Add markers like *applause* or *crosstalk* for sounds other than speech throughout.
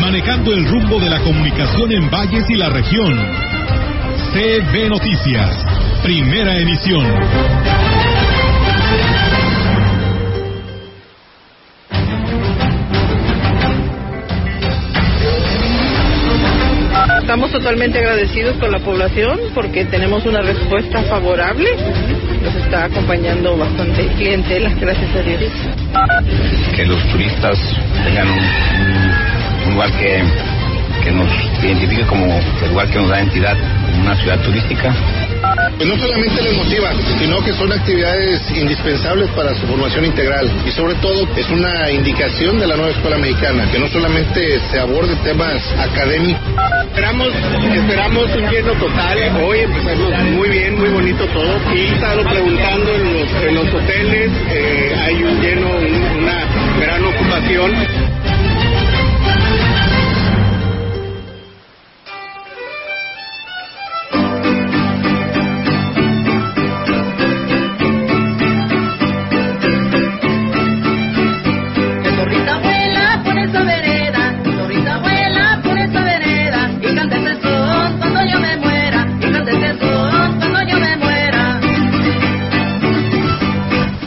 manejando el rumbo de la comunicación en valles y la región. CB Noticias, primera emisión. Estamos totalmente agradecidos con la población porque tenemos una respuesta favorable. Nos está acompañando bastante clientela, gracias a Dios. Que los turistas tengan un, un lugar que, que nos identifique como el lugar que nos da entidad, una ciudad turística. Pues no solamente les motiva, sino que son actividades indispensables para su formación integral y sobre todo es una indicación de la nueva escuela mexicana, que no solamente se aborde temas académicos. Esperamos, esperamos un lleno total, hoy empezamos muy bien, muy bonito todo y he estado preguntando en los, en los hoteles, eh, hay un lleno, un, una gran ocupación.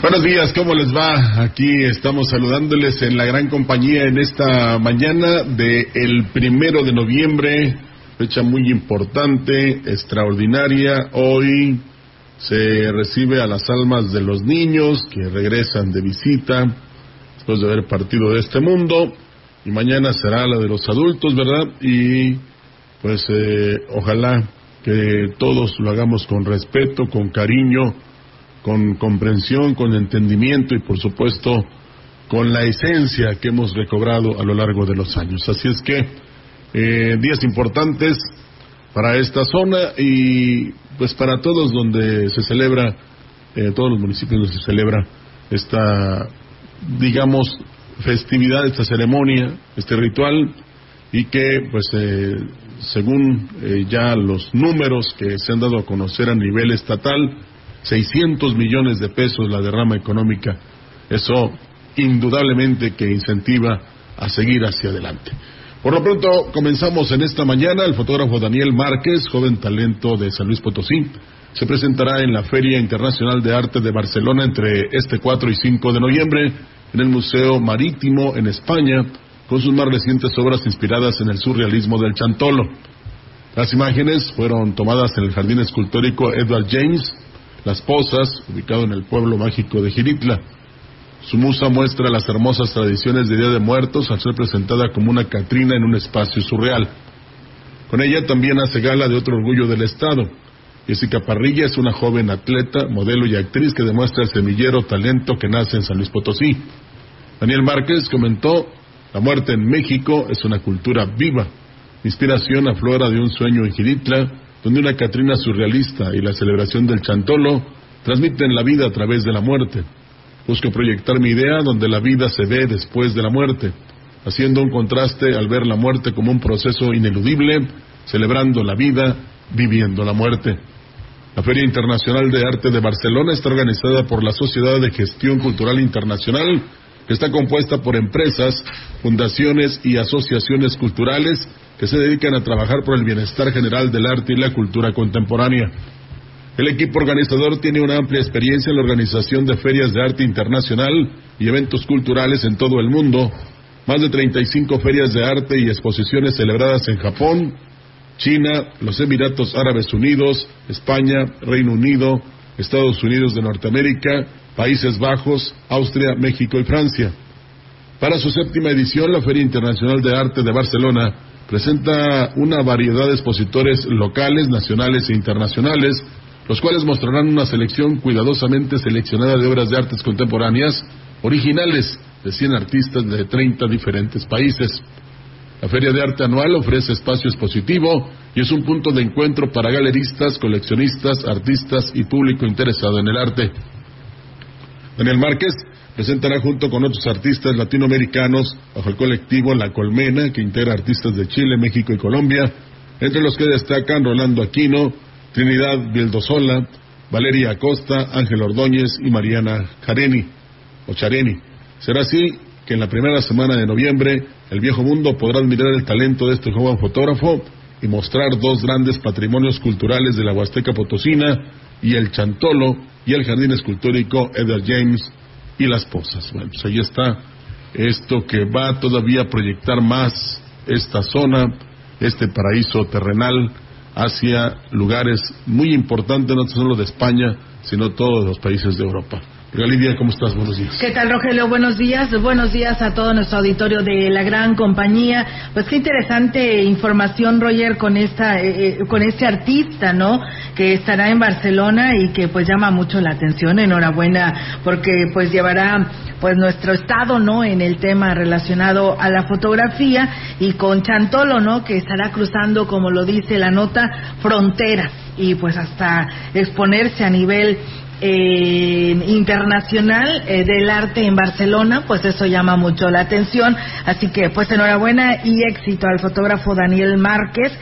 Buenos días, ¿cómo les va? Aquí estamos saludándoles en la gran compañía en esta mañana de primero de noviembre, fecha muy importante, extraordinaria. Hoy se recibe a las almas de los niños que regresan de visita después de haber partido de este mundo y mañana será la de los adultos, ¿verdad? Y pues eh, ojalá que todos lo hagamos con respeto, con cariño, con comprensión, con entendimiento y por supuesto con la esencia que hemos recobrado a lo largo de los años. Así es que eh, días importantes para esta zona y pues para todos donde se celebra, eh, todos los municipios donde se celebra esta, digamos, festividad, esta ceremonia, este ritual y que pues eh, según eh, ya los números que se han dado a conocer a nivel estatal, 600 millones de pesos la derrama económica. Eso indudablemente que incentiva a seguir hacia adelante. Por lo pronto, comenzamos en esta mañana. El fotógrafo Daniel Márquez, joven talento de San Luis Potosí, se presentará en la Feria Internacional de Arte de Barcelona entre este 4 y 5 de noviembre en el Museo Marítimo en España, con sus más recientes obras inspiradas en el surrealismo del Chantolo. Las imágenes fueron tomadas en el Jardín Escultórico Edward James, Las Pozas, ubicado en el pueblo mágico de Giritla. Su musa muestra las hermosas tradiciones de Día de Muertos al ser presentada como una Catrina en un espacio surreal. Con ella también hace gala de otro orgullo del Estado. Jessica Parrilla es una joven atleta, modelo y actriz que demuestra el semillero talento que nace en San Luis Potosí. Daniel Márquez comentó, la muerte en México es una cultura viva. Inspiración aflora de un sueño en Giritla, donde una Catrina surrealista y la celebración del Chantolo transmiten la vida a través de la muerte. Busco proyectar mi idea donde la vida se ve después de la muerte, haciendo un contraste al ver la muerte como un proceso ineludible, celebrando la vida, viviendo la muerte. La Feria Internacional de Arte de Barcelona está organizada por la Sociedad de Gestión Cultural Internacional, que está compuesta por empresas, fundaciones y asociaciones culturales que se dedican a trabajar por el bienestar general del arte y la cultura contemporánea. El equipo organizador tiene una amplia experiencia en la organización de ferias de arte internacional y eventos culturales en todo el mundo, más de 35 ferias de arte y exposiciones celebradas en Japón, China, los Emiratos Árabes Unidos, España, Reino Unido, Estados Unidos de Norteamérica, Países Bajos, Austria, México y Francia. Para su séptima edición, la Feria Internacional de Arte de Barcelona presenta una variedad de expositores locales, nacionales e internacionales, los cuales mostrarán una selección cuidadosamente seleccionada de obras de artes contemporáneas originales de 100 artistas de 30 diferentes países. La Feria de Arte Anual ofrece espacio expositivo y es un punto de encuentro para galeristas, coleccionistas, artistas y público interesado en el arte. Daniel Márquez presentará junto con otros artistas latinoamericanos bajo el colectivo La Colmena, que integra artistas de Chile, México y Colombia, entre los que destacan Rolando Aquino, Trinidad Vildosola, Valeria Acosta, Ángel Ordóñez y Mariana Jareni, o Chareni. Será así que en la primera semana de noviembre el viejo mundo podrá admirar el talento de este joven fotógrafo y mostrar dos grandes patrimonios culturales de la Huasteca Potosina y el Chantolo y el Jardín Escultórico Edward James y las Pozas. Bueno, pues ahí está esto que va todavía a proyectar más esta zona, este paraíso terrenal hacia lugares muy importantes, no solo de España, sino todos los países de Europa. Lidia, ¿cómo estás? Buenos días. ¿Qué tal, Rogelio? Buenos días. Buenos días a todo nuestro auditorio de la gran compañía. Pues qué interesante información, Roger, con esta, eh, eh, con este artista, ¿no? Que estará en Barcelona y que pues llama mucho la atención. Enhorabuena, porque pues llevará pues nuestro estado, ¿no? En el tema relacionado a la fotografía y con Chantolo, ¿no? Que estará cruzando, como lo dice la nota, fronteras y pues hasta exponerse a nivel eh, internacional eh, del arte en Barcelona, pues eso llama mucho la atención. Así que, pues enhorabuena y éxito al fotógrafo Daniel Márquez.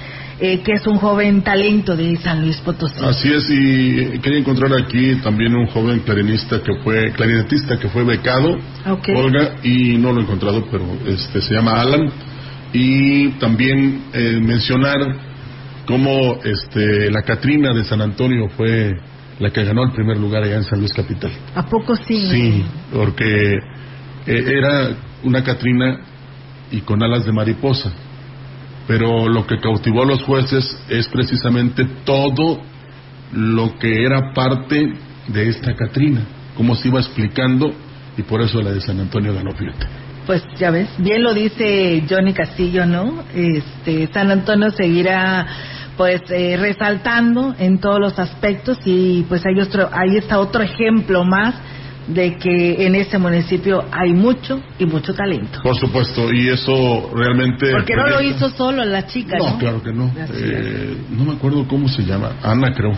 Eh, que es un joven talento de San Luis Potosí. Así es, y quería encontrar aquí también un joven clarinista que fue, clarinetista que fue becado. Olga, y no lo he encontrado, pero este se llama Alan. Y también eh, mencionar cómo este, la Catrina de San Antonio fue la que ganó el primer lugar allá en San Luis Capital. ¿A poco sí? Sí, porque eh, era una Catrina y con alas de mariposa. Pero lo que cautivó a los jueces es precisamente todo lo que era parte de esta Catrina, cómo se iba explicando y por eso la de San Antonio ganó, fíjate. Pues ya ves, bien lo dice Johnny Castillo, ¿no? Este, San Antonio seguirá pues eh, resaltando en todos los aspectos y pues hay otro, ahí está otro ejemplo más de que en ese municipio hay mucho y mucho talento. Por supuesto, y eso realmente... Porque no lo hizo solo la chica, ¿no? No, claro que no. Eh, no me acuerdo cómo se llama. Ana, creo.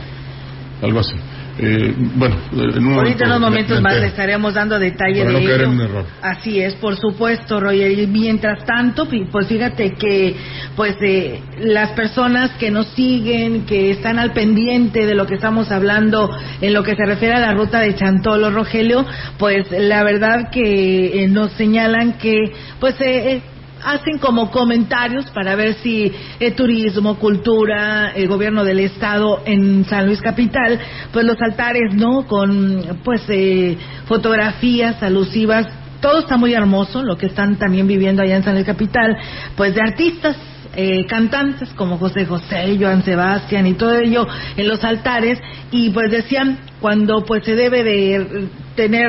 Algo así. Eh, bueno, en un Ahorita en unos momento momentos me- me más le estaremos dando detalle Para de no caer ello. en un error. Así es, por supuesto, Roger. Y mientras tanto, pues fíjate que pues eh, las personas que nos siguen, que están al pendiente de lo que estamos hablando en lo que se refiere a la ruta de Chantolo, Rogelio, pues la verdad que eh, nos señalan que pues eh, eh, hacen como comentarios para ver si el turismo, cultura, el gobierno del estado en San Luis Capital, pues los altares, ¿no? Con pues eh, fotografías alusivas, todo está muy hermoso, lo que están también viviendo allá en San Luis Capital, pues de artistas eh, cantantes como José José, Joan Sebastián y todo ello en los altares y pues decían cuando pues se debe de eh, tener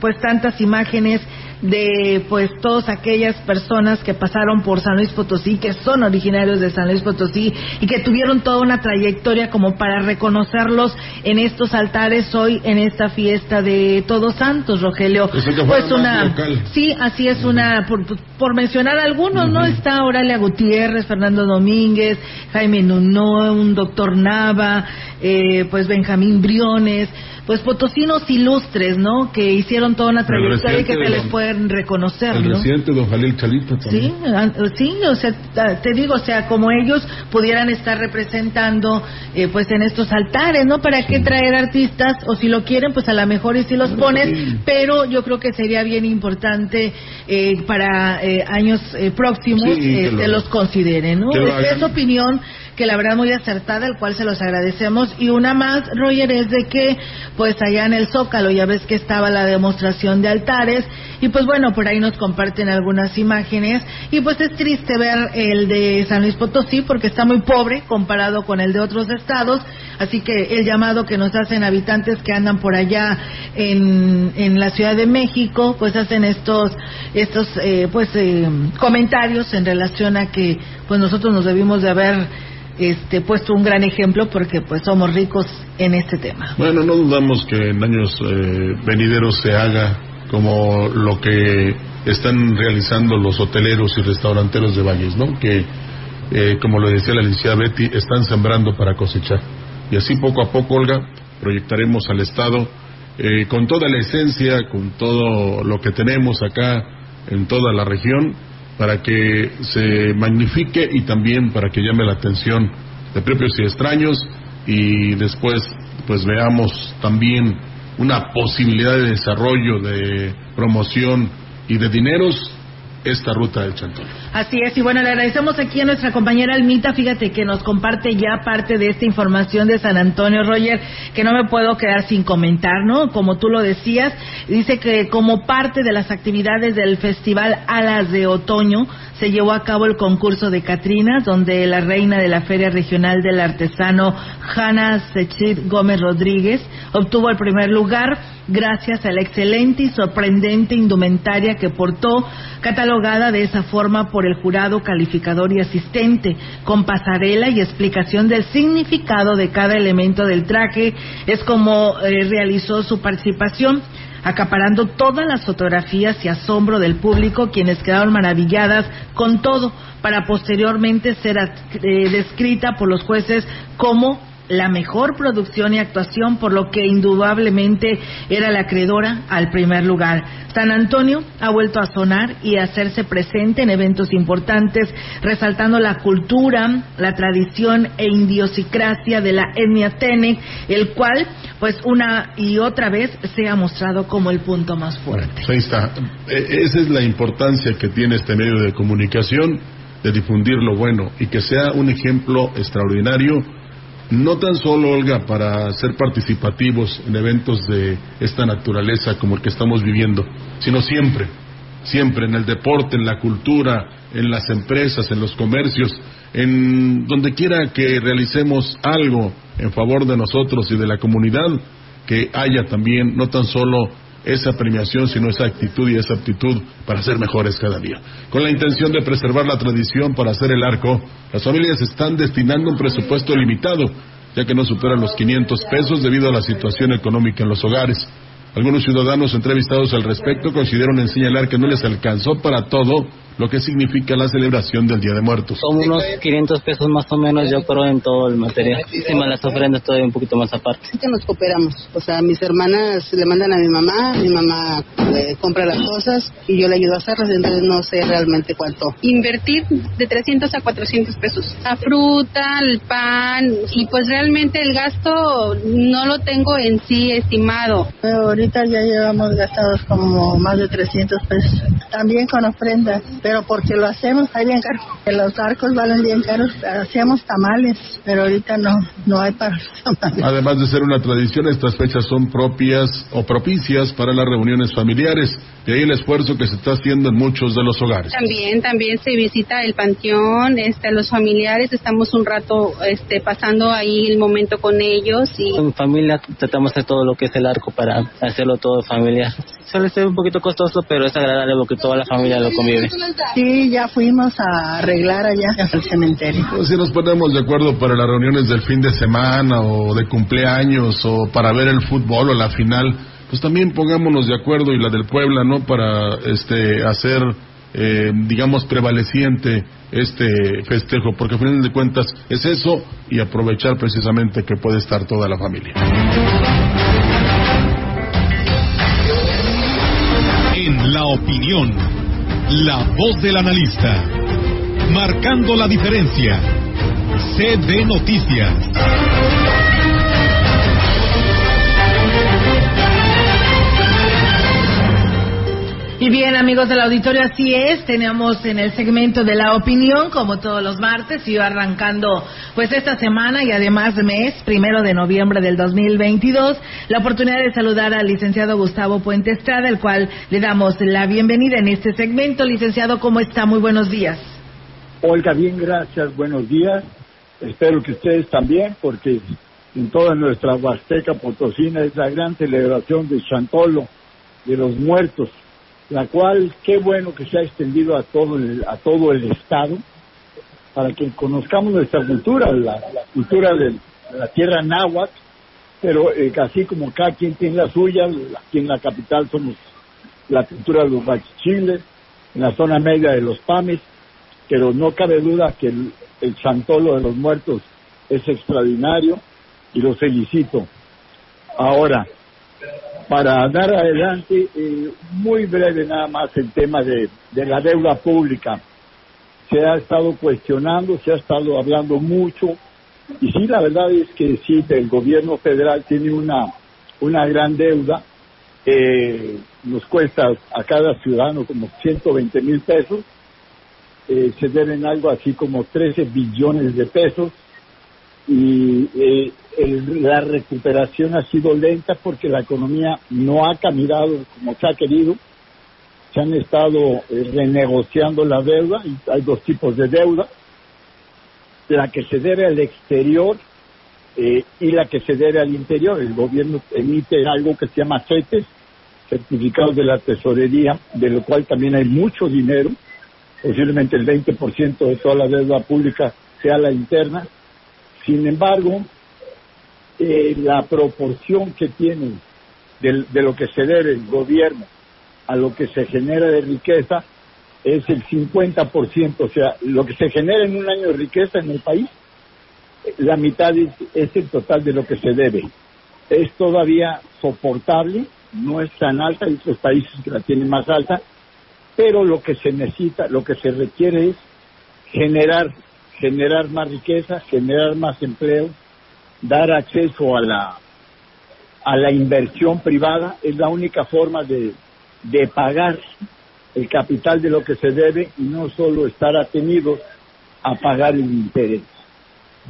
pues tantas imágenes de pues todas aquellas personas que pasaron por San Luis Potosí, que son originarios de San Luis Potosí y que tuvieron toda una trayectoria como para reconocerlos en estos altares hoy en esta fiesta de Todos Santos, Rogelio. Pues Pues una local. sí, así es una por, por mencionar algunos, ¿no? Está Aurelia Gutiérrez, Fernando Domínguez, Jaime Nuno, un doctor Nava, eh, pues Benjamín Briones, pues potosinos ilustres, ¿no? Que hicieron toda una trayectoria y que se les don- pueden reconocer, El ¿no? presidente don Jalil Chalito también. Sí, an- sí, o sea, ta- te digo, o sea, como ellos pudieran estar representando, eh, pues en estos altares, ¿no? ¿Para qué traer artistas? O si lo quieren, pues a lo mejor y si los pones, sí. pero yo creo que sería bien importante eh, para eh, años eh, próximos Sí, que lo- los consideren, ¿no? es opinión que la verdad muy acertada, el cual se los agradecemos. Y una más, Roger, es de que, pues allá en el Zócalo, ya ves que estaba la demostración de altares, y pues bueno, por ahí nos comparten algunas imágenes, y pues es triste ver el de San Luis Potosí, porque está muy pobre comparado con el de otros estados, así que el llamado que nos hacen habitantes que andan por allá en, en la Ciudad de México, pues hacen estos, estos, eh, pues, eh, comentarios en relación a que, pues nosotros nos debimos de haber este, puesto un gran ejemplo porque pues somos ricos en este tema. Bueno, no dudamos que en años eh, venideros se haga como lo que están realizando los hoteleros y restauranteros de Valles, ¿no? Que, eh, como lo decía la licenciada Betty, están sembrando para cosechar. Y así poco a poco, Olga, proyectaremos al Estado eh, con toda la esencia, con todo lo que tenemos acá en toda la región, para que se magnifique y también para que llame la atención de propios y extraños y después pues veamos también una posibilidad de desarrollo, de promoción y de dineros esta ruta del Chantón. Así es, y bueno, le agradecemos aquí a nuestra compañera Almita, fíjate que nos comparte ya parte de esta información de San Antonio, Roger, que no me puedo quedar sin comentar, ¿no? Como tú lo decías, dice que como parte de las actividades del Festival Alas de Otoño, se llevó a cabo el concurso de Catrinas, donde la reina de la Feria Regional del Artesano, Hanna Sechit Gómez Rodríguez, obtuvo el primer lugar gracias a la excelente y sorprendente indumentaria que portó, catalogada de esa forma por el jurado calificador y asistente, con pasarela y explicación del significado de cada elemento del traje, es como eh, realizó su participación acaparando todas las fotografías y asombro del público, quienes quedaron maravilladas con todo, para posteriormente ser eh, descrita por los jueces como la mejor producción y actuación, por lo que indudablemente era la acreedora al primer lugar. San Antonio ha vuelto a sonar y a hacerse presente en eventos importantes, resaltando la cultura, la tradición e idiosincrasia de la etnia Tenec, el cual, pues una y otra vez, se ha mostrado como el punto más fuerte. ahí está. E, esa es la importancia que tiene este medio de comunicación, de difundir lo bueno y que sea un ejemplo extraordinario no tan solo, Olga, para ser participativos en eventos de esta naturaleza como el que estamos viviendo, sino siempre, siempre en el deporte, en la cultura, en las empresas, en los comercios, en donde quiera que realicemos algo en favor de nosotros y de la comunidad, que haya también no tan solo esa premiación, sino esa actitud y esa aptitud para ser mejores cada día. Con la intención de preservar la tradición para hacer el arco, las familias están destinando un presupuesto limitado, ya que no supera los 500 pesos debido a la situación económica en los hogares. Algunos ciudadanos entrevistados al respecto consideraron en señalar que no les alcanzó para todo lo que significa la celebración del Día de Muertos. Son unos 500 pesos más o menos, yo creo, en todo el material. Encima las ofrendas todavía un poquito más aparte. Sí que nos cooperamos. O sea, mis hermanas le mandan a mi mamá, mi mamá eh, compra las cosas y yo le ayudo a hacerlas, entonces no sé realmente cuánto. Invertir de 300 a 400 pesos. La fruta, el pan y pues realmente el gasto no lo tengo en sí estimado. Ahorita ya llevamos gastados como más de 300 pesos. También con ofrendas pero porque lo hacemos ahí bien caro. Los arcos valen bien caros, hacíamos tamales, pero ahorita no, no hay para tamales. Además de ser una tradición, estas fechas son propias o propicias para las reuniones familiares. De ahí el esfuerzo que se está haciendo en muchos de los hogares. También, también se visita el panteón, este, los familiares, estamos un rato este, pasando ahí el momento con ellos. y En familia tratamos de todo lo que es el arco para hacerlo todo familiar. Suele ser un poquito costoso, pero es agradable porque toda la familia lo convive. Sí, ya fuimos a arreglar allá al cementerio. Pues si nos ponemos de acuerdo para las reuniones del fin de semana o de cumpleaños o para ver el fútbol o la final, pues también pongámonos de acuerdo y la del Puebla, ¿no? Para este hacer, eh, digamos, prevaleciente este festejo, porque al final de cuentas es eso y aprovechar precisamente que puede estar toda la familia. En la opinión, la voz del analista, marcando la diferencia. CD Noticias. Y bien, amigos del auditorio, así es. Tenemos en el segmento de la opinión, como todos los martes, y arrancando pues esta semana y además mes, primero de noviembre del 2022, la oportunidad de saludar al licenciado Gustavo Puente Estrada, el cual le damos la bienvenida en este segmento. Licenciado, ¿cómo está? Muy buenos días. Olga, bien, gracias. Buenos días. Espero que ustedes también, porque en toda nuestra Huasteca Potosina es la gran celebración de Chantolo, de los muertos la cual qué bueno que se ha extendido a todo el, a todo el estado para que conozcamos nuestra cultura, la, cultura de la tierra náhuatl, pero eh, así como cada quien tiene la suya, aquí en la capital somos la cultura de los bachichiles, en la zona media de los PAMES, pero no cabe duda que el, el Chantolo de los Muertos es extraordinario y lo felicito. Ahora, para dar adelante, eh, muy breve nada más el tema de, la deuda pública. Se ha estado cuestionando, se ha estado hablando mucho, y sí, la verdad es que sí, el gobierno federal tiene una, una gran deuda, eh, nos cuesta a cada ciudadano como 120 mil pesos, eh, se deben algo así como 13 billones de pesos, y eh, el- la recuperación ha sido lenta porque la economía no ha caminado como se ha querido. Se han estado eh, renegociando la deuda y hay dos tipos de deuda. La que se debe al exterior eh, y la que se debe al interior. El gobierno emite algo que se llama CETES, certificados de la tesorería, de lo cual también hay mucho dinero. Posiblemente el 20% de toda la deuda pública sea la interna. Sin embargo, eh, la proporción que tiene del- de, lo que se debe el gobierno a lo que se genera de riqueza es el 50%, o sea, lo que se genera en un año de riqueza en el país, la mitad es, es el total de lo que se debe. Es todavía soportable, no es tan alta, hay otros países que la tienen más alta, pero lo que se necesita, lo que se requiere es generar, generar más riqueza, generar más empleo, dar acceso a la a la inversión privada es la única forma de, de pagar el capital de lo que se debe y no solo estar atenidos a pagar el interés.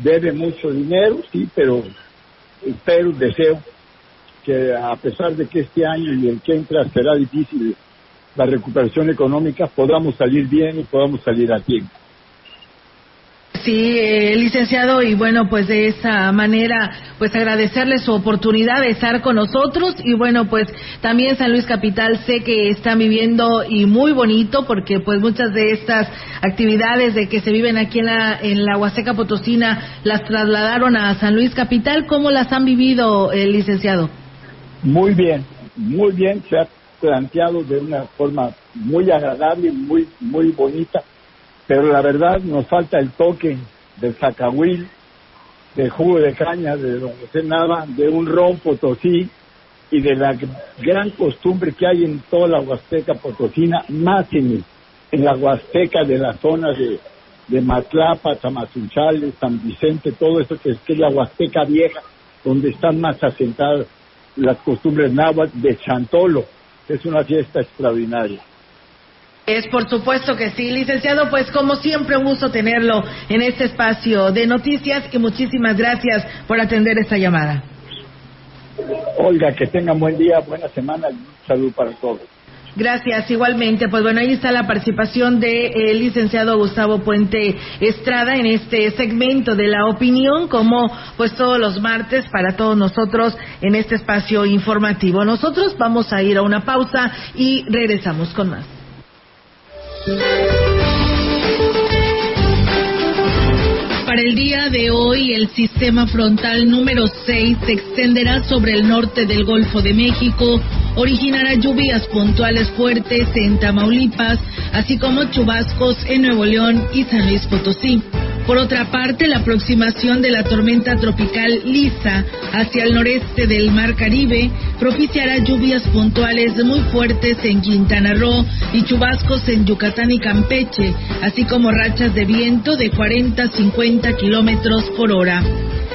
Debe mucho dinero, sí, pero espero, deseo que a pesar de que este año y el que entra será difícil la recuperación económica, podamos salir bien y podamos salir a tiempo. Sí, eh, licenciado, y bueno, pues de esa manera, pues agradecerle su oportunidad de estar con nosotros y bueno, pues también San Luis Capital sé que están viviendo y muy bonito porque pues muchas de estas actividades de que se viven aquí en la, en la Huasteca Potosina las trasladaron a San Luis Capital. ¿Cómo las han vivido, eh, licenciado? Muy bien, muy bien, se ha planteado de una forma muy agradable, muy, muy bonita, pero la verdad nos falta el toque del zacahuil, del jugo de caña, de don José Nava, de un ron potosí y de la gran costumbre que hay en toda la Huasteca Potosina, más en, en la Huasteca de la zona de, de Matlapa, Tamazunchales, San Vicente, todo eso que es, que es la Huasteca vieja, donde están más asentadas las costumbres náhuatl de Chantolo. Es una fiesta extraordinaria. Es por supuesto que sí, licenciado, pues como siempre un gusto tenerlo en este espacio de noticias y muchísimas gracias por atender esta llamada. Olga, que tengan buen día, buena semana saludo para todos. Gracias, igualmente. Pues bueno, ahí está la participación del licenciado Gustavo Puente Estrada en este segmento de la opinión, como pues todos los martes para todos nosotros en este espacio informativo. Nosotros vamos a ir a una pausa y regresamos con más. Para el día de hoy, el sistema frontal número 6 se extenderá sobre el norte del Golfo de México, originará lluvias puntuales fuertes en Tamaulipas, así como chubascos en Nuevo León y San Luis Potosí. Por otra parte, la aproximación de la tormenta tropical Lisa hacia el noreste del Mar Caribe propiciará lluvias puntuales muy fuertes en Quintana Roo y chubascos en Yucatán y Campeche, así como rachas de viento de 40 a 50 kilómetros por hora.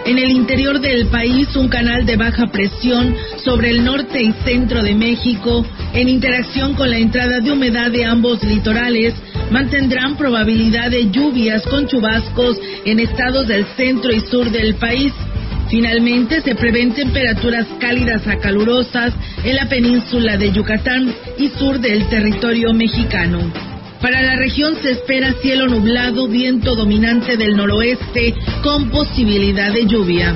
En el interior del país, un canal de baja presión sobre el norte y centro de México, en interacción con la entrada de humedad de ambos litorales, mantendrán probabilidad de lluvias con chubascos en estados del centro y sur del país. Finalmente, se prevén temperaturas cálidas a calurosas en la península de Yucatán y sur del territorio mexicano. Para la región se espera cielo nublado, viento dominante del noroeste con posibilidad de lluvia.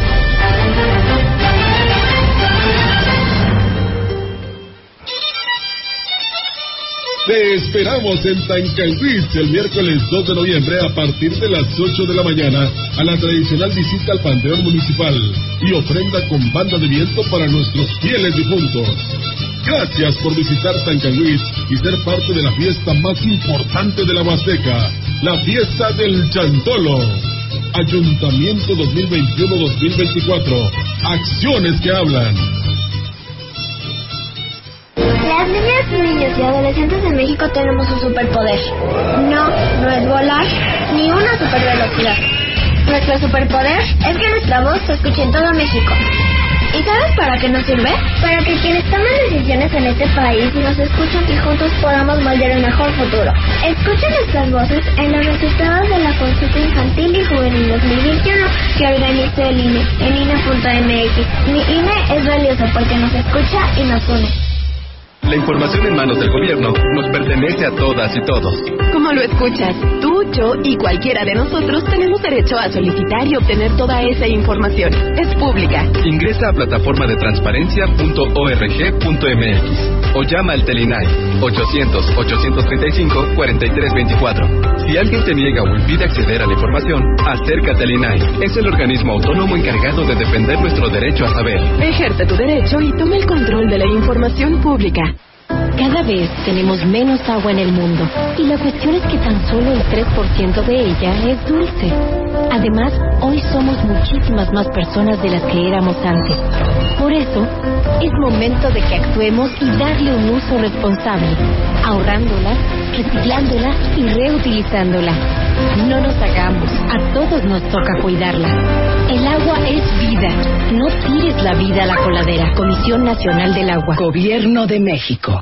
Te esperamos en Tancanwitz el miércoles 2 de noviembre a partir de las 8 de la mañana a la tradicional visita al Panteón Municipal y ofrenda con banda de viento para nuestros fieles difuntos. Gracias por visitar Tancanwitz y ser parte de la fiesta más importante de la Huasteca, la fiesta del Chantolo. Ayuntamiento 2021-2024. Acciones que hablan. Las niñas, niños y adolescentes de México tenemos un superpoder. No, no es volar, ni una supervelocidad. Nuestro superpoder es que nuestra voz se escuche en todo México. ¿Y sabes para qué nos sirve? Para que quienes toman decisiones en este país nos escuchen y juntos podamos moldear un mejor futuro. Escuchen nuestras voces en los resultados de la consulta infantil y juvenil 2021 que organiza el INE en INE.mx. Mi INE es valioso porque nos escucha y nos une. La información en manos del gobierno nos pertenece a todas y todos. Como lo escuchas, tú, yo y cualquiera de nosotros tenemos derecho a solicitar y obtener toda esa información. Es pública. Ingresa a plataforma de transparencia.org.mx o llama al Telinai 800-835-4324. Si alguien te niega o impide acceder a la información, acércate al INAI. Es el organismo autónomo encargado de defender nuestro derecho a saber. Ejerce tu derecho y toma el control de la información pública. Cada vez tenemos menos agua en el mundo y la cuestión es que tan solo el 3% de ella es dulce. Además, hoy somos muchísimas más personas de las que éramos antes. Por eso, es momento de que actuemos y darle un uso responsable, ahorrándola, reciclándola y reutilizándola. No nos hagamos, a todos nos toca cuidarla. El agua es vida. No tires la vida a la coladera. Comisión Nacional del Agua. Gobierno de México.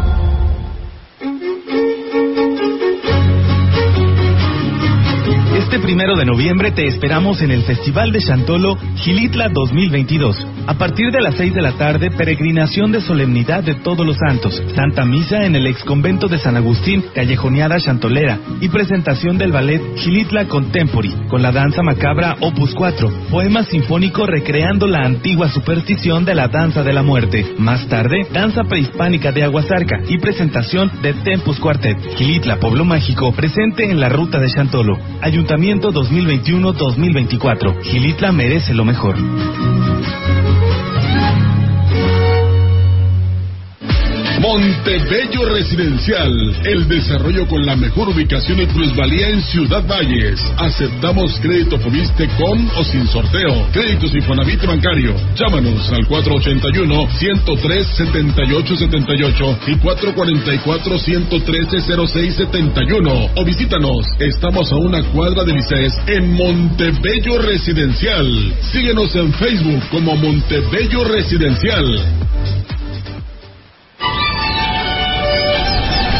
Este primero de noviembre te esperamos en el Festival de Chantolo Gilitla 2022. A partir de las 6 de la tarde, peregrinación de solemnidad de todos los santos, Santa Misa en el ex convento de San Agustín, Callejoneada Chantolera y presentación del ballet Gilitla Contempori con la danza macabra Opus 4, poema sinfónico recreando la antigua superstición de la danza de la muerte. Más tarde, danza prehispánica de Aguasarca y presentación de Tempus Quartet. Gilitla, Pueblo Mágico, presente en la ruta de Chantolo. Ayuntamiento 2021-2024. Gilitla merece lo mejor. Montebello Residencial, el desarrollo con la mejor ubicación y plusvalía en Ciudad Valles. Aceptamos crédito Fobiste con o sin sorteo. Créditos Infonavit bancario. Llámanos al 481-103-7878 y 444-113-0671 o visítanos. Estamos a una cuadra de Licés en Montebello Residencial. Síguenos en Facebook como Montebello Residencial.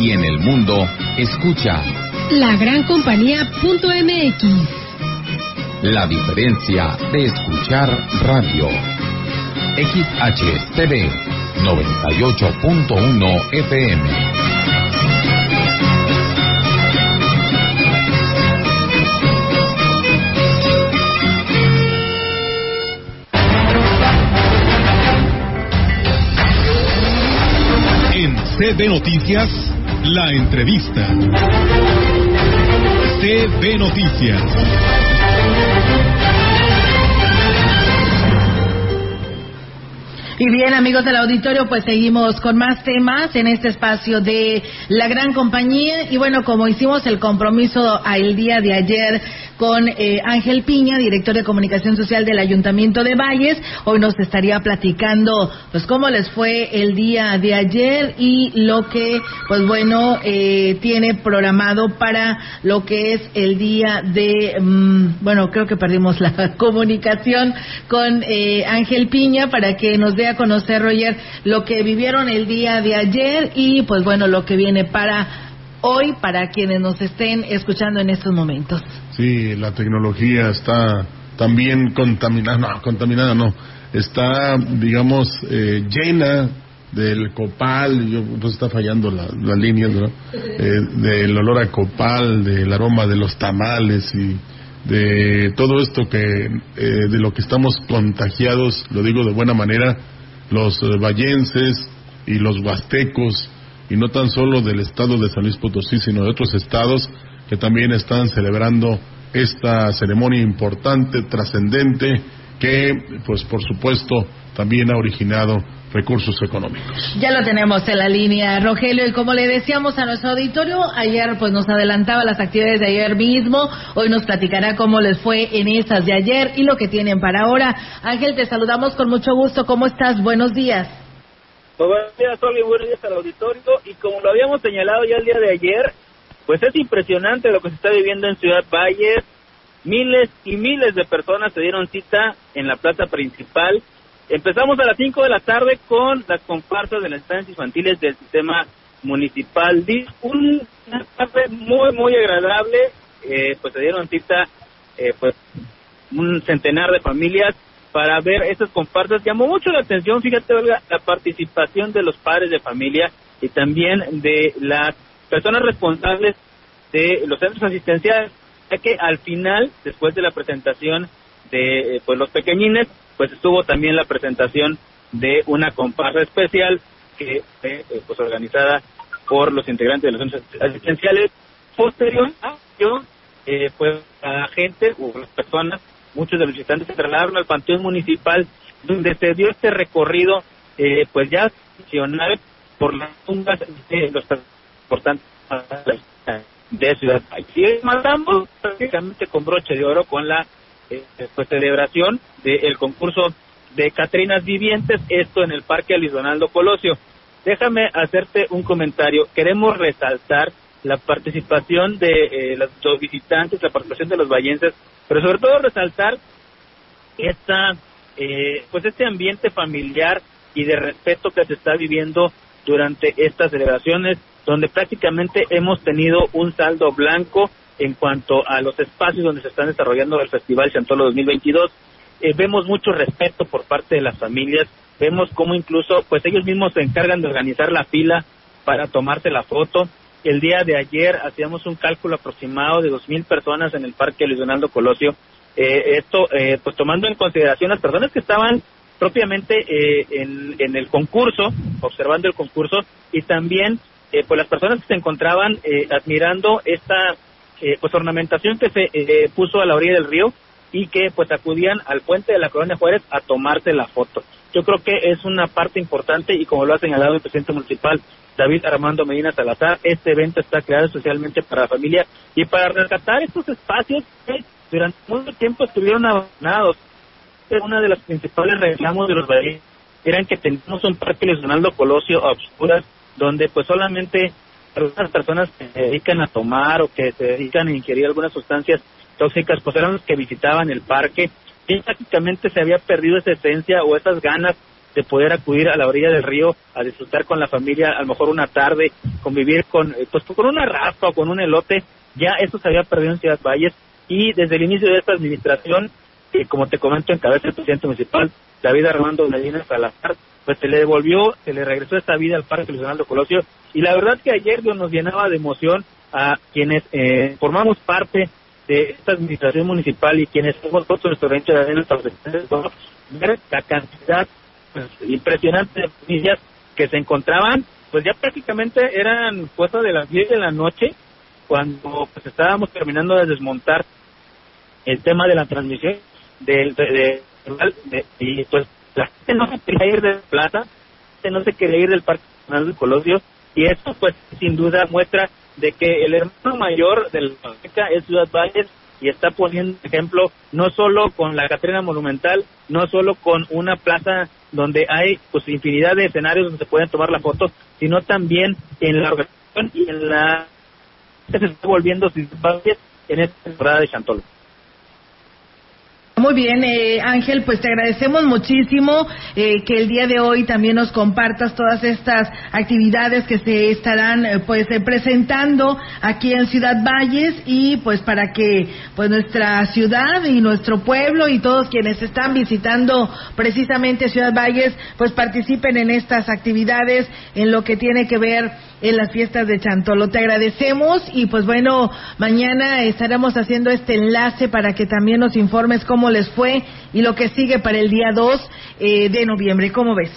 Y en el mundo, escucha La Gran Compañía.mx. la diferencia de escuchar radio. XHTV 98.1 FM. En CB Noticias, la entrevista. CB Noticias. Y bien, amigos del auditorio, pues seguimos con más temas en este espacio de la gran compañía. Y bueno, como hicimos el compromiso el día de ayer con eh, Ángel Piña, director de comunicación social del Ayuntamiento de Valles, hoy nos estaría platicando pues cómo les fue el día de ayer y lo que, pues bueno, eh, tiene programado para lo que es el día de, mm, bueno, creo que perdimos la *laughs* comunicación con eh, Ángel Piña para que nos dé a conocer, Roger, lo que vivieron el día de ayer y pues bueno, lo que viene para hoy para quienes nos estén escuchando en estos momentos. Sí, la tecnología está también contaminada, no, contaminada no, está, digamos, eh, llena del copal, yo, pues está fallando la, la línea, ¿no? *laughs* Eh, del olor a copal, del aroma de los tamales y de todo esto que, eh, de lo que estamos contagiados, lo digo de buena manera, los vallenses y los huastecos, y no tan solo del estado de San Luis Potosí, sino de otros estados que también están celebrando esta ceremonia importante, trascendente, que, pues por supuesto, también ha originado recursos económicos. Ya lo tenemos en la línea, Rogelio, y como le decíamos a nuestro auditorio, ayer pues nos adelantaba las actividades de ayer mismo, hoy nos platicará cómo les fue en esas de ayer y lo que tienen para ahora. Ángel, te saludamos con mucho gusto, ¿cómo estás? Buenos días. Pues buenos días, Oli, buenos días al auditorio. Y como lo habíamos señalado ya el día de ayer, pues es impresionante lo que se está viviendo en Ciudad Valles. Miles y miles de personas se dieron cita en la plaza principal. Empezamos a las 5 de la tarde con las comparsas de las estancias infantiles del sistema municipal. Una tarde muy, muy agradable. Eh, pues se dieron cita, eh, pues, un centenar de familias para ver esas comparsas. Llamó mucho la atención, fíjate, Olga, la participación de los padres de familia y también de las personas responsables de los centros asistenciales, ya que al final, después de la presentación de eh, pues los pequeñines, pues estuvo también la presentación de una comparsa especial que fue eh, pues organizada por los integrantes de los centros asistenciales. Posterior a ello, eh, pues la gente o las personas, muchos de los visitantes se trasladaron al Panteón Municipal, donde se dio este recorrido, eh, pues ya tradicional por las tumbas de los importantes de Ciudad. Y matamos prácticamente con broche de oro con la eh, pues, celebración del concurso de Catrinas Vivientes, esto en el Parque Luis Donaldo Colosio. Déjame hacerte un comentario. Queremos resaltar la participación de eh, los, los visitantes, la participación de los vallenses, pero sobre todo resaltar esta, eh, pues este ambiente familiar y de respeto que se está viviendo durante estas celebraciones, donde prácticamente hemos tenido un saldo blanco en cuanto a los espacios donde se están desarrollando el Festival Chantolo 2022. Eh, vemos mucho respeto por parte de las familias, vemos cómo incluso pues ellos mismos se encargan de organizar la fila para tomarse la foto. El día de ayer hacíamos un cálculo aproximado de dos mil personas en el Parque Luis Donaldo Colosio. Eh, esto, eh, pues tomando en consideración las personas que estaban propiamente eh, en, en el concurso, observando el concurso, y también eh, pues las personas que se encontraban eh, admirando esta eh, pues ornamentación que se puso a la orilla del río y que pues acudían al puente de la Colonia Juárez a tomarse la foto. Yo creo que es una parte importante y como lo ha señalado el presidente municipal David Armando Medina Salazar, este evento está creado especialmente para la familia y para rescatar estos espacios que durante mucho tiempo estuvieron abandonados. Una de las principales reclamos de los valles eran que teníamos un parque Luis Donaldo Colosio a obscuras donde pues solamente algunas personas que se dedican a tomar o que se dedican a ingerir algunas sustancias tóxicas, pues eran los que visitaban el parque. Y prácticamente se había perdido esa esencia o esas ganas de poder acudir a la orilla del río a disfrutar con la familia, a lo mejor una tarde, convivir con, eh, pues con una raspa o con un elote, ya eso se había perdido en Ciudad Valles. Y desde el inicio de esta administración, que como te comento encabeza el presidente municipal, David Armando Medina Salazar, pues se le devolvió, se le regresó esta vida al Parque Luis Donaldo Colosio. Y la verdad que ayer nos llenaba de emoción a quienes eh, formamos parte de esta administración municipal y quienes hemos puesto nuestro rancho de arena ver la cantidad impresionante de familias que se encontraban, pues ya prácticamente eran cosas de las 10 de la noche cuando pues estábamos terminando de desmontar el tema de la transmisión del de, y pues la gente no se quería ir de la plaza, la gente no se quería ir del Parque Nacional del Colosio y esto pues sin duda muestra de que el hermano mayor de la es Ciudad Valles y está poniendo ejemplo no solo con la Catrina Monumental, no solo con una plaza donde hay pues infinidad de escenarios donde se pueden tomar la foto, sino también en la organización y en la se está volviendo Valles en esta temporada de Chantolo. Muy bien, eh, Ángel, pues te agradecemos muchísimo eh, que el día de hoy también nos compartas todas estas actividades que se estarán eh, pues eh, presentando aquí en Ciudad Valles y pues para que pues nuestra ciudad y nuestro pueblo y todos quienes están visitando precisamente Ciudad Valles pues participen en estas actividades en lo que tiene que ver en las fiestas de Chantolo. Te agradecemos y pues bueno, mañana estaremos haciendo este enlace para que también nos informes cómo les fue y lo que sigue para el día 2 eh, de noviembre. ¿Cómo ves?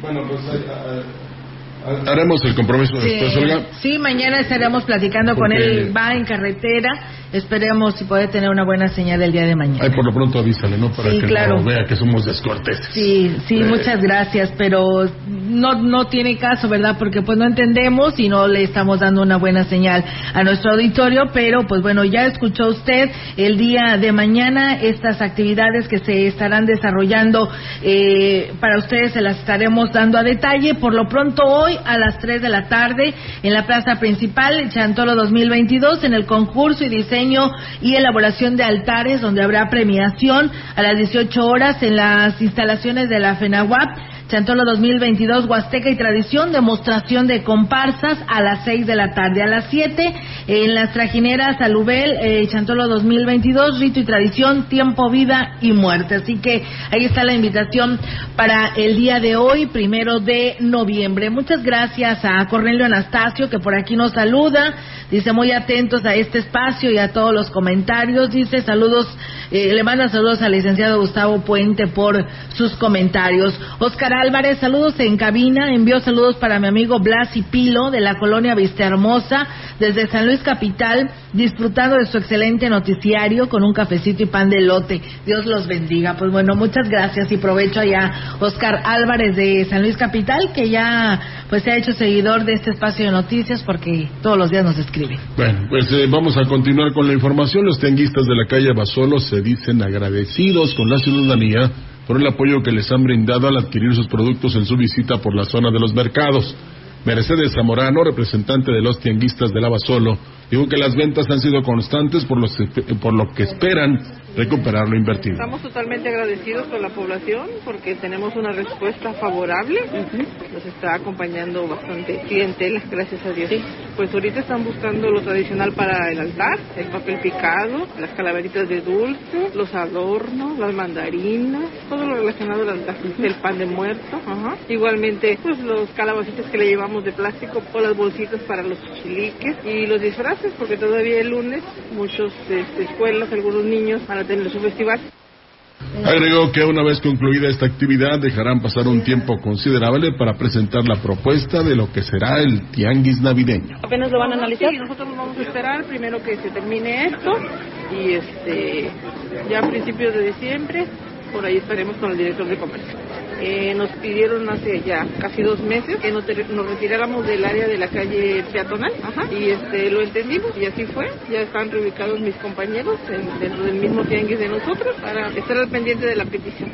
Bueno, pues haremos el compromiso después, Olga. sí, mañana estaremos platicando con él. Va en carretera. Esperemos si puede tener una buena señal el día de mañana. Ay, por lo pronto avísale, ¿no? Para Sí, que claro. no vea que somos descorteses. Sí, sí, Eh, muchas gracias, pero no no tiene caso, ¿verdad? Porque pues no entendemos y no le estamos dando una buena señal a nuestro auditorio, pero pues bueno, ya escuchó usted el día de mañana estas actividades que se estarán desarrollando eh, para ustedes se las estaremos dando a detalle. Por lo pronto hoy a las 3 de la tarde en la plaza principal Chantolo 2022 en el concurso y diseño y elaboración de altares donde habrá premiación a las 18 horas en las instalaciones de la FENAWAP. Chantolo 2022, Huasteca y Tradición, demostración de comparsas a las 6 de la tarde. A las 7, en las trajineras Alubel, eh, Chantolo 2022, Rito y Tradición, Tiempo, Vida y Muerte. Así que ahí está la invitación para el día de hoy, primero de noviembre. Muchas gracias a Cornelio Anastasio, que por aquí nos saluda. Dice, muy atentos a este espacio y a todos los comentarios. Dice, saludos, eh, le manda saludos al licenciado Gustavo Puente por sus comentarios. Oscar Álvarez, saludos en cabina. Envió saludos para mi amigo Blas y Pilo de la colonia Vista Hermosa, desde San Luis Capital, disfrutando de su excelente noticiario con un cafecito y pan de lote. Dios los bendiga. Pues bueno, muchas gracias y provecho allá Oscar Álvarez de San Luis Capital, que ya pues se ha hecho seguidor de este espacio de noticias porque todos los días nos escribe. Bueno, pues eh, vamos a continuar con la información. Los tianguistas de la calle Basolo se dicen agradecidos con la ciudadanía por el apoyo que les han brindado al adquirir sus productos en su visita por la zona de los mercados. Mercedes Zamorano, representante de los tianguistas de la Dijo que las ventas han sido constantes por, los, por lo que esperan recuperar lo invertido. Estamos totalmente agradecidos con la población porque tenemos una respuesta favorable. Nos está acompañando bastante clientela, gracias a Dios. Pues ahorita están buscando lo tradicional para el altar, el papel picado, las calaveritas de dulce, los adornos, las mandarinas, todo lo relacionado al altar, el pan de muerto. ajá. Igualmente, pues los calabacitos que le llevamos de plástico o las bolsitas para los chiliques y los disfraces porque todavía el lunes muchas escuelas, algunos niños van a tener su festival. Agregó que una vez concluida esta actividad dejarán pasar un tiempo considerable para presentar la propuesta de lo que será el tianguis navideño. ¿Apenas lo van a analizar? Sí, nosotros vamos a esperar primero que se termine esto y este ya a principios de diciembre por ahí estaremos con el director de comercio. Eh, nos pidieron hace ya casi dos meses que nos, nos retiráramos del área de la calle peatonal Ajá. y este lo entendimos y así fue. Ya están reubicados mis compañeros en- dentro del mismo tianguis de nosotros para estar al pendiente de la petición.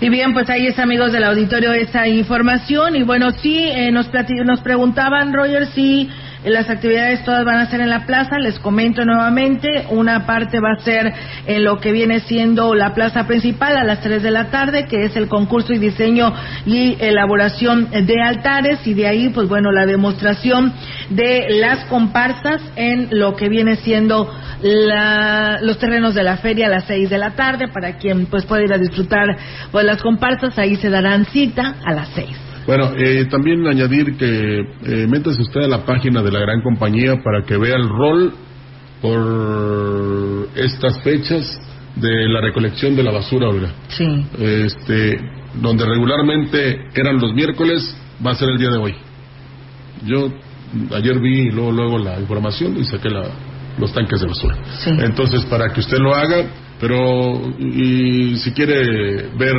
Y bien, pues ahí es, amigos del auditorio, esa información. Y bueno, sí, eh, nos, nos preguntaban, Roger, si las actividades todas van a ser en la plaza. Les comento nuevamente, una parte va a ser en lo que viene siendo la plaza principal a las 3 de la tarde, que es el concurso y diseño y elaboración de altares. Y de ahí, pues bueno, la demostración de las comparsas en lo que viene siendo la- los terrenos de la feria a las 6 de la tarde para quien pues pueda ir a disfrutar pues las comparsas ahí se darán cita a las 6 Bueno, eh, también añadir que eh, métase usted a la página de la gran compañía para que vea el rol por estas fechas de la recolección de la basura, Olga. Sí. Este, donde regularmente eran los miércoles, va a ser el día de hoy. Yo ayer vi luego, luego la información y saqué la, los tanques de basura. Entonces, para que usted lo haga, pero y si quiere ver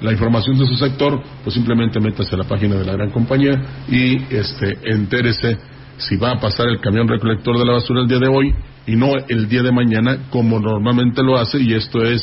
la información de su sector, pues simplemente métase a la página de la gran compañía y este entérese si va a pasar el camión recolector de la basura el día de hoy y no el día de mañana como normalmente lo hace y esto es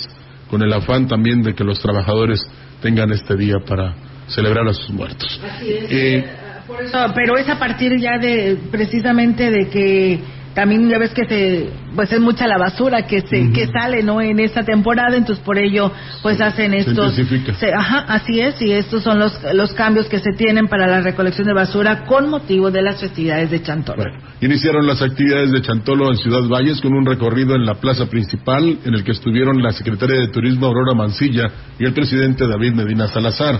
con el afán también de que los trabajadores tengan este día para celebrar a sus muertos. Eh, Por eso, pero es a partir ya de precisamente de que también ya ves que se pues es mucha la basura que se que sale no en esta temporada entonces por ello pues hacen Se estos intensifica. se- ajá así es y estos son los los cambios que se tienen para la recolección de basura con motivo de las festividades de Chantolo Iniciaron las actividades de Chantolo en Ciudad Valles con un recorrido en la plaza principal en el que estuvieron la secretaria de Turismo Aurora Mancilla y el presidente David Medina Salazar.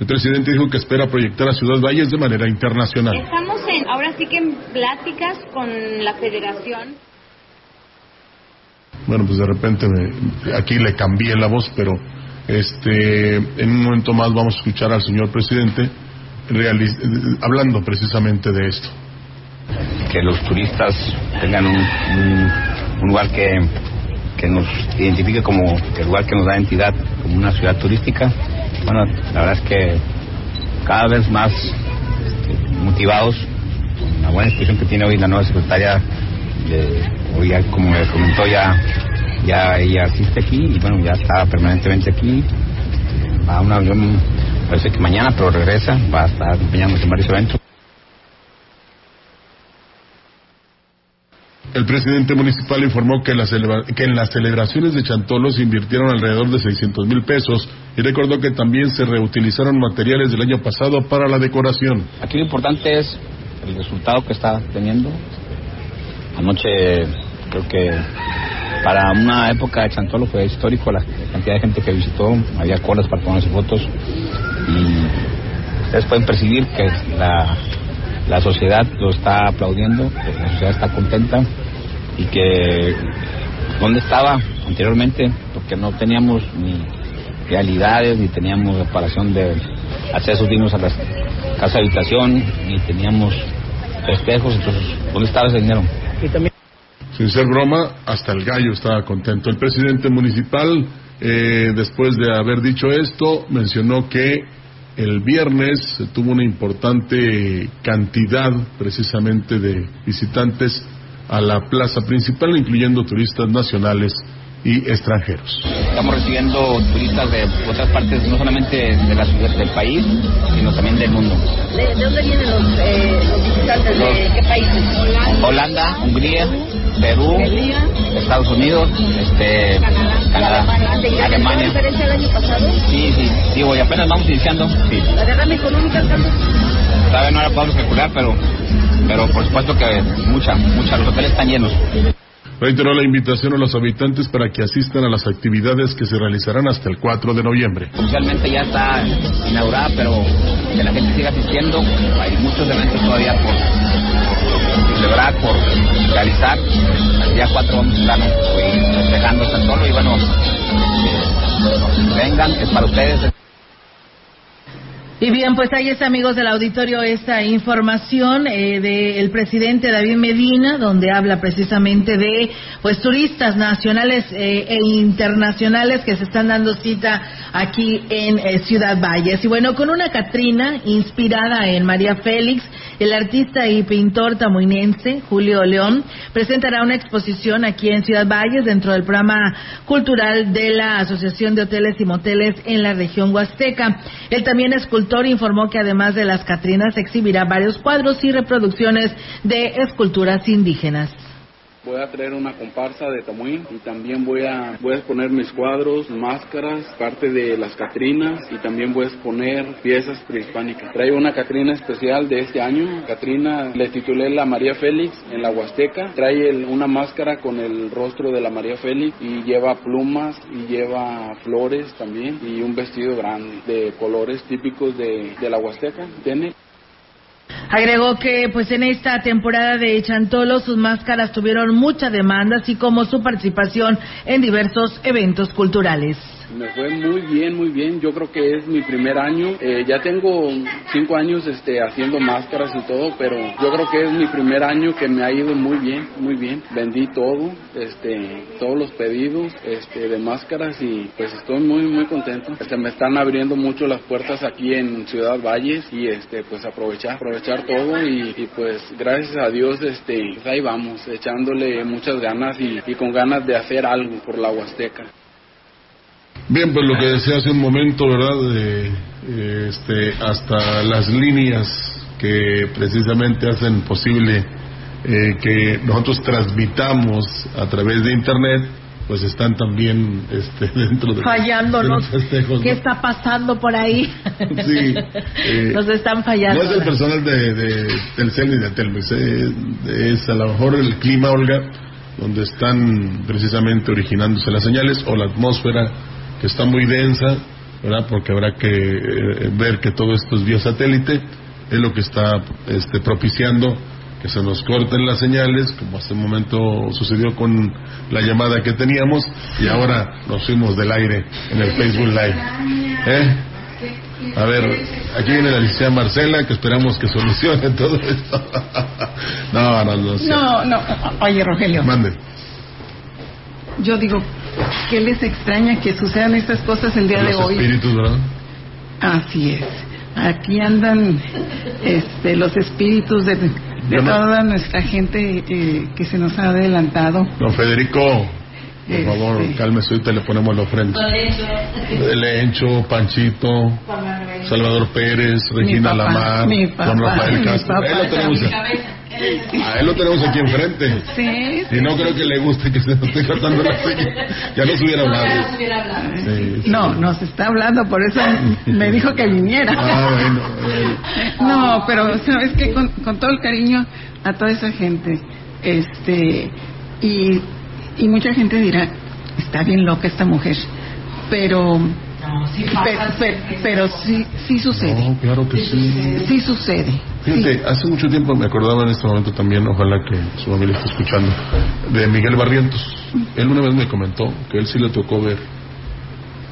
El presidente dijo que espera proyectar a Ciudad Valles de manera internacional. Estamos en, ahora sí que en pláticas con la federación. Bueno, pues de repente me- aquí le cambié la voz, pero este en un momento más vamos a escuchar al señor presidente hablando precisamente de esto. que los turistas tengan un, un- un lugar que, que nos identifique como el lugar que nos da entidad como una ciudad turística. Bueno, la verdad es que cada vez más motivados con la buena expresión que tiene hoy la nueva secretaria, de, hoy ya, como me comentó ya, ya ella asiste aquí y bueno, ya está permanentemente aquí. Va a un avión, parece que mañana, pero regresa, va a estar acompañándonos en varios eventos. El presidente municipal informó que, que en las celebraciones de Chantolo se invirtieron alrededor de 600 mil pesos y recordó que también se reutilizaron materiales del año pasado para la decoración. Aquí lo importante es el resultado que está teniendo. Anoche creo que para una época de Chantolo fue histórico la cantidad de gente que visitó, había colas para tomarse fotos y ustedes pueden percibir que la, la sociedad lo está aplaudiendo, que la sociedad está contenta y que donde estaba anteriormente, porque no teníamos ni realidades, ni teníamos reparación de accesos dignos a las casas de habitación, ni teníamos espejos, entonces, ¿dónde estaba ese dinero? Sin ser broma, hasta el gallo estaba contento. El presidente municipal, eh, después de haber dicho esto, mencionó que el viernes se tuvo una importante cantidad precisamente de visitantes a la plaza principal, incluyendo turistas nacionales y extranjeros. Estamos recibiendo turistas de otras partes, no solamente de la ciudad del país, sino también del mundo. ¿De, de dónde vienen los, eh, los visitantes? ¿De qué países? Holanda, Hungría, Perú, Estados Unidos, este, Canadá, ¿Seguía la Alemania. diferencia del año pasado? Sí, sí, sí, hoy apenas vamos iniciando. Sí. ¿La derrama económica cuánto? Todavía no la podemos calcular, pero, pero por supuesto que mucha, mucha. Los hoteles están llenos. Reiteró la invitación a los habitantes para que asistan a las actividades que se realizarán hasta el 4 de noviembre. Oficialmente ya está inaugurada, pero que la gente siga asistiendo. Hay muchos eventos todavía por, celebrar, por realizar. El día 4 vamos a estar hoy festejando San Solo y bueno, eh, vengan, es para ustedes. Y bien, pues ahí está, amigos del auditorio, esta información eh, del presidente David Medina, donde habla precisamente de pues turistas nacionales eh, e internacionales que se están dando cita aquí en eh, Ciudad Valles. Y bueno, con una Catrina inspirada en María Félix, el artista y pintor tamuinense Julio León presentará una exposición aquí en Ciudad Valles dentro del programa cultural de la Asociación de Hoteles y Moteles en la región Huasteca. Él también escultor informó que además de las Catrinas exhibirá varios cuadros y reproducciones de esculturas indígenas voy a traer una comparsa de Tamuín y también voy a, voy a exponer mis cuadros, máscaras, parte de las Catrinas y también voy a exponer piezas prehispánicas. Traigo una Catrina especial de este año. Catrina le titulé La María Félix en la Huasteca. Trae una máscara con el rostro de la María Félix y lleva plumas y lleva flores también y un vestido grande de colores típicos de la Huasteca. Tiene Agregó que pues en esta temporada de Chantolo sus máscaras tuvieron mucha demanda, así como su participación en diversos eventos culturales. Me fue muy bien, muy bien. Yo creo que es mi primer año. Eh, ya tengo cinco años este, haciendo máscaras y todo, pero yo creo que es mi primer año que me ha ido muy bien, muy bien. Vendí todo, este, todos los pedidos este, de máscaras y pues estoy muy, muy contento. Se me están abriendo mucho las puertas aquí en Ciudad Valles y este, pues aprovechar, aprovechar todo y, pues gracias a Dios este, pues ahí vamos, echándole muchas ganas y, y con ganas de hacer algo por la Huasteca. Bien, pues lo que decía hace un momento, ¿verdad? De, este, hasta las líneas que precisamente hacen posible eh, que nosotros transmitamos a través de Internet, pues están también este, *laughs* dentro de, fallándonos. ¿Qué está pasando por ahí? sí. Eh, *laughs* nos están fallando. No es el personal de, de Telcel ni de Telmex, eh, es a lo mejor el clima, Olga, donde están precisamente originándose las señales o la atmósfera que está muy densa, ¿verdad? Porque habrá que eh, ver que todo esto es vía satélite, es lo que está este, propiciando que se nos corten las señales, como hace un momento sucedió con la llamada que teníamos, y ahora nos fuimos del aire en el Facebook Live. ¿Eh? A ver, aquí viene la licenciada Marcela, que esperamos que solucione todo esto. *laughs* no, no, no. No, no. Oye, Rogelio. Mande. Yo digo, ¿Qué les extraña que sucedan estas cosas el día de hoy? Los espíritus, ¿verdad? Así es. Aquí andan este, los espíritus de, toda nuestra gente eh, que se nos ha adelantado. Don Federico, por favor, este. cálmese, ahorita le ponemos la ofrenda. Lencho, Panchito, Salvador Pérez, Regina Lamar, Don Rafael Castro. Ahí lo tenemos. A él lo tenemos aquí enfrente. Sí. Y no creo que le guste que se nos esté cortando la Ya nos hubiera hablado. No, nos está hablando, por eso me dijo que viniera. Ah, bueno. *laughs* No, pero sabes que con, con todo el cariño a toda esa gente, este, y, y mucha gente dirá, está bien loca esta mujer, pero pero, sí, sí sucede. claro que sí. Sí sucede. Fíjate, hace mucho tiempo me acordaba en este momento también, ojalá que su familia esté escuchando, de Miguel Barrientos. Él una vez me comentó que él sí le tocó ver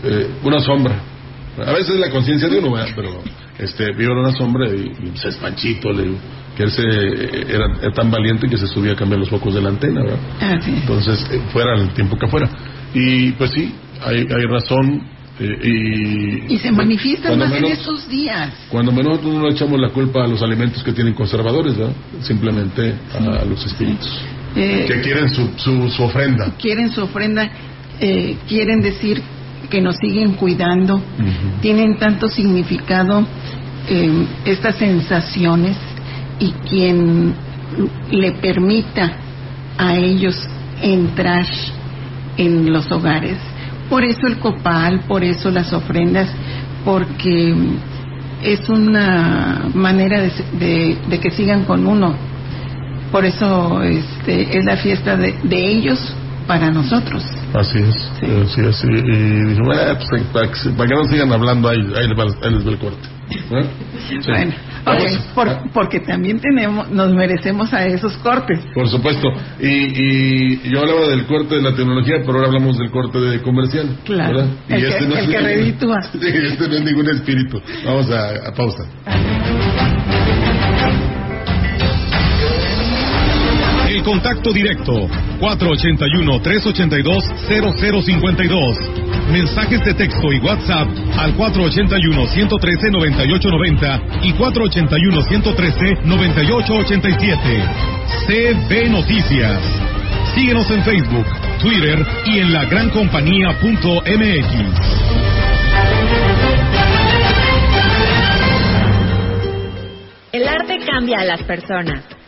eh, una sombra. A veces la conciencia de uno, pero este, vio una sombra y, se espanchito, le que él se, era, tan valiente que se subía a cambiar los focos de la antena, ¿verdad? Ah, Entonces, eh, fuera el tiempo que fuera. Y pues sí, hay, hay razón eh, y, se manifiestan más en estos días. Cuando menos no le echamos la culpa a los alimentos que tienen conservadores, simplemente a los espíritus. Eh, que quieren su, su, ofrenda. Quieren su ofrenda, eh, quieren decir que nos siguen cuidando, tienen tanto significado estas sensaciones y quien le permita a ellos entrar en los hogares por eso el copal, por eso las ofrendas, porque es una manera de, que sigan con uno. Por eso este, es la fiesta de, ellos para nosotros. Así es, sí. así Y bueno, pues, para, que, no sigan hablando, ahí, ahí, les va el corte. Bueno, Ok, porque también tenemos, nos merecemos a esos cortes. Por supuesto. Y, y yo hablaba del corte de la tecnología, pero ahora hablamos del corte de comercial. Claro. ¿verdad? Y El que- este no el es que reditúa. *laughs* Sí, este no es ningún espíritu. Vamos a, a pausa. El contacto directo 481-382-0052. Mensajes de texto y WhatsApp al 481-113-9890 y 481-113-9887. CB Noticias. Síguenos en Facebook, Twitter y en lagrancompañía.mx. El arte cambia a las personas.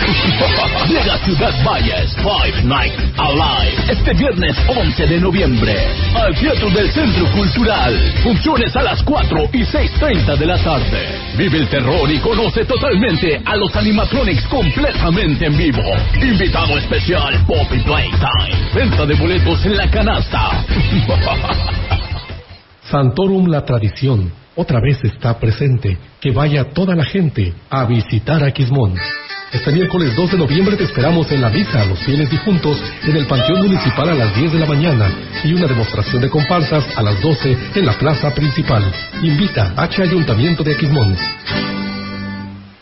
*laughs* Llega Ciudad Valles Five Night Alive este viernes 11 de noviembre al Teatro del Centro Cultural. Funciones a las 4 y 6.30 de la tarde. Vive el terror y conoce totalmente a los animatronics completamente en vivo. Invitado especial Poppy Playtime. Venta de boletos en la canasta. *laughs* Santorum la tradición otra vez está presente. Que vaya toda la gente a visitar a Quismón. Este miércoles 2 de noviembre te esperamos en la misa a los fieles difuntos en el Panteón Municipal a las 10 de la mañana y una demostración de comparsas a las 12 en la plaza principal. Invita H Ayuntamiento de Aquismón.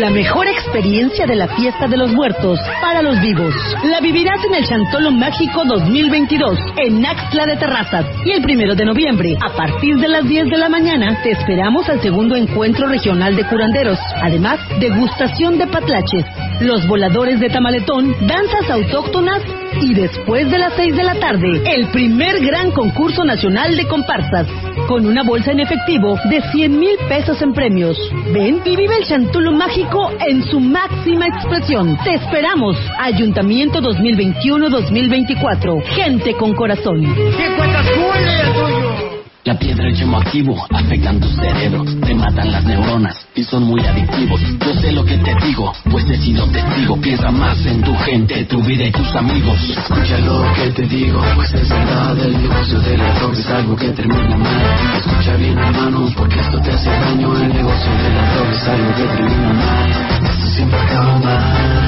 La mejor experiencia de la fiesta de los muertos para los vivos. La vivirás en el Chantolo Mágico 2022 en Naxtla de Terrazas. Y el primero de noviembre, a partir de las 10 de la mañana, te esperamos al segundo encuentro regional de curanderos. Además, degustación de patlaches, los voladores de tamaletón, danzas autóctonas y después de las 6 de la tarde, el primer gran concurso nacional de comparsas. Con una bolsa en efectivo de 100 mil pesos en premios. Ven y vive el Chantulo Mágico en su máxima expresión. Te esperamos. Ayuntamiento 2021-2024. Gente con corazón. La piedra es yemo activo, afectan tu cerebro, te matan las neuronas y son muy adictivos. Yo sé lo que te digo, pues he sido testigo. Piensa más en tu gente, tu vida y tus amigos. Escucha lo que te digo, pues es verdad. El negocio de la droga es algo que termina mal. Escucha bien, hermano, porque esto te hace daño. El negocio de la droga es algo que termina mal. Esto siempre acaba mal,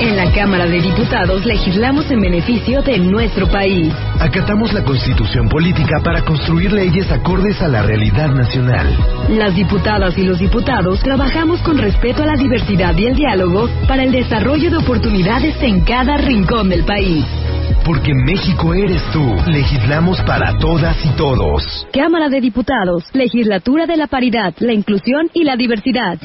En la Cámara de Diputados legislamos en beneficio de nuestro país. Acatamos la constitución política para construir leyes acordes a la realidad nacional. Las diputadas y los diputados trabajamos con respeto a la diversidad y el diálogo para el desarrollo de oportunidades en cada rincón del país. Porque México eres tú. Legislamos para todas y todos. Cámara de Diputados, Legislatura de la Paridad, la Inclusión y la Diversidad.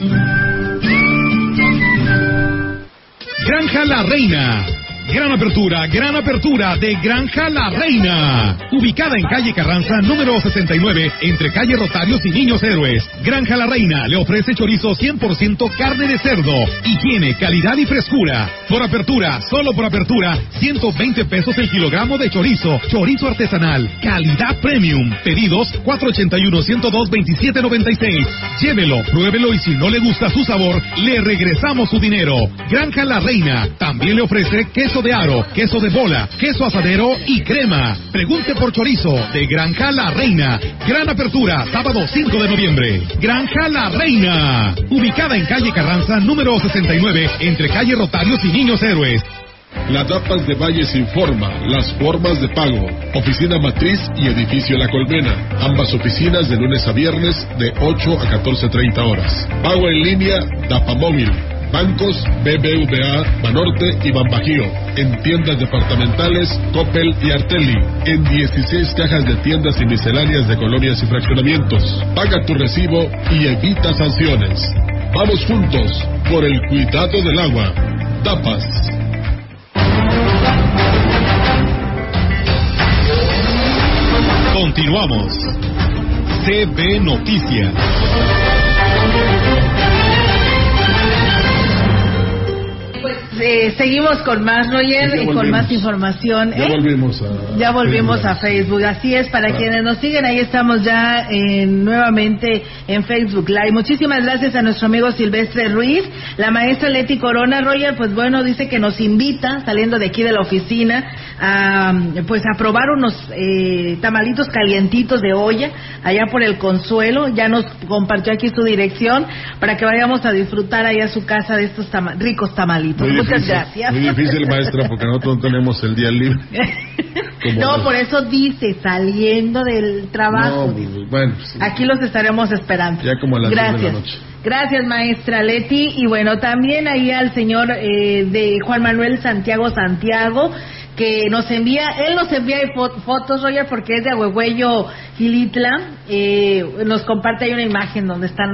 Granja La Reina. Gran apertura, gran apertura de Granja La Reina. Ubicada en calle Carranza, número 69, entre calle Rotarios y Niños Héroes. Granja La Reina le ofrece chorizo 100% carne de cerdo. Higiene, calidad y frescura. Por apertura, solo por apertura, 120 pesos el kilogramo de chorizo. Chorizo artesanal, calidad premium. Pedidos 481-102-2796. Llévelo, pruébelo y si no le gusta su sabor, le regresamos su dinero. Granja La Reina también le ofrece queso de aro, queso de bola, queso asadero y crema. Pregunte por chorizo de Granja La Reina. Gran apertura, sábado 5 de noviembre. Granja La Reina. Ubicada en calle Carranza, número 69, entre calle Rotarios y Niños Héroes. La Tapas de Valles informa las formas de pago. Oficina Matriz y Edificio La Colmena. Ambas oficinas de lunes a viernes de 8 a 14.30 horas. Pago en línea Móvil. Bancos BBVA, Banorte y Banbajío. En tiendas departamentales Coppel y Artelli. En 16 cajas de tiendas y misceláneas de colonias y fraccionamientos. Paga tu recibo y evita sanciones. Vamos juntos por el cuidado del agua. Tapas. Continuamos. CB Noticias. Eh, seguimos con más, Roger, y con más información. Ya ¿eh? volvimos a. Ya volvimos a Facebook, así es, para quienes nos siguen, ahí estamos ya nuevamente en Facebook Live. Muchísimas gracias a nuestro amigo Silvestre Ruiz, la maestra Leti Corona, Roger, pues bueno, dice que nos invita, saliendo de aquí de la oficina, a pues a probar unos eh, tamalitos calientitos de olla, allá por el Consuelo, ya nos compartió aquí su dirección, para que vayamos a disfrutar ahí a su casa de estos ricos tamalitos. Muy Muchas difícil, gracias. Muy difícil, maestra, porque nosotros no tenemos el día libre. *laughs* No, los- por eso dice, saliendo del trabajo. No, pues, bueno, sí. Aquí los estaremos esperando. ya como a las 10 de la Gracias. noche. Gracias, maestra Leti. Y bueno, también ahí al señor eh, de Juan Manuel Santiago Santiago, que nos envía, él nos envía fo- fotos, Roger, porque es de Ahuehuello, Gilitla. Eh, nos comparte ahí una imagen donde están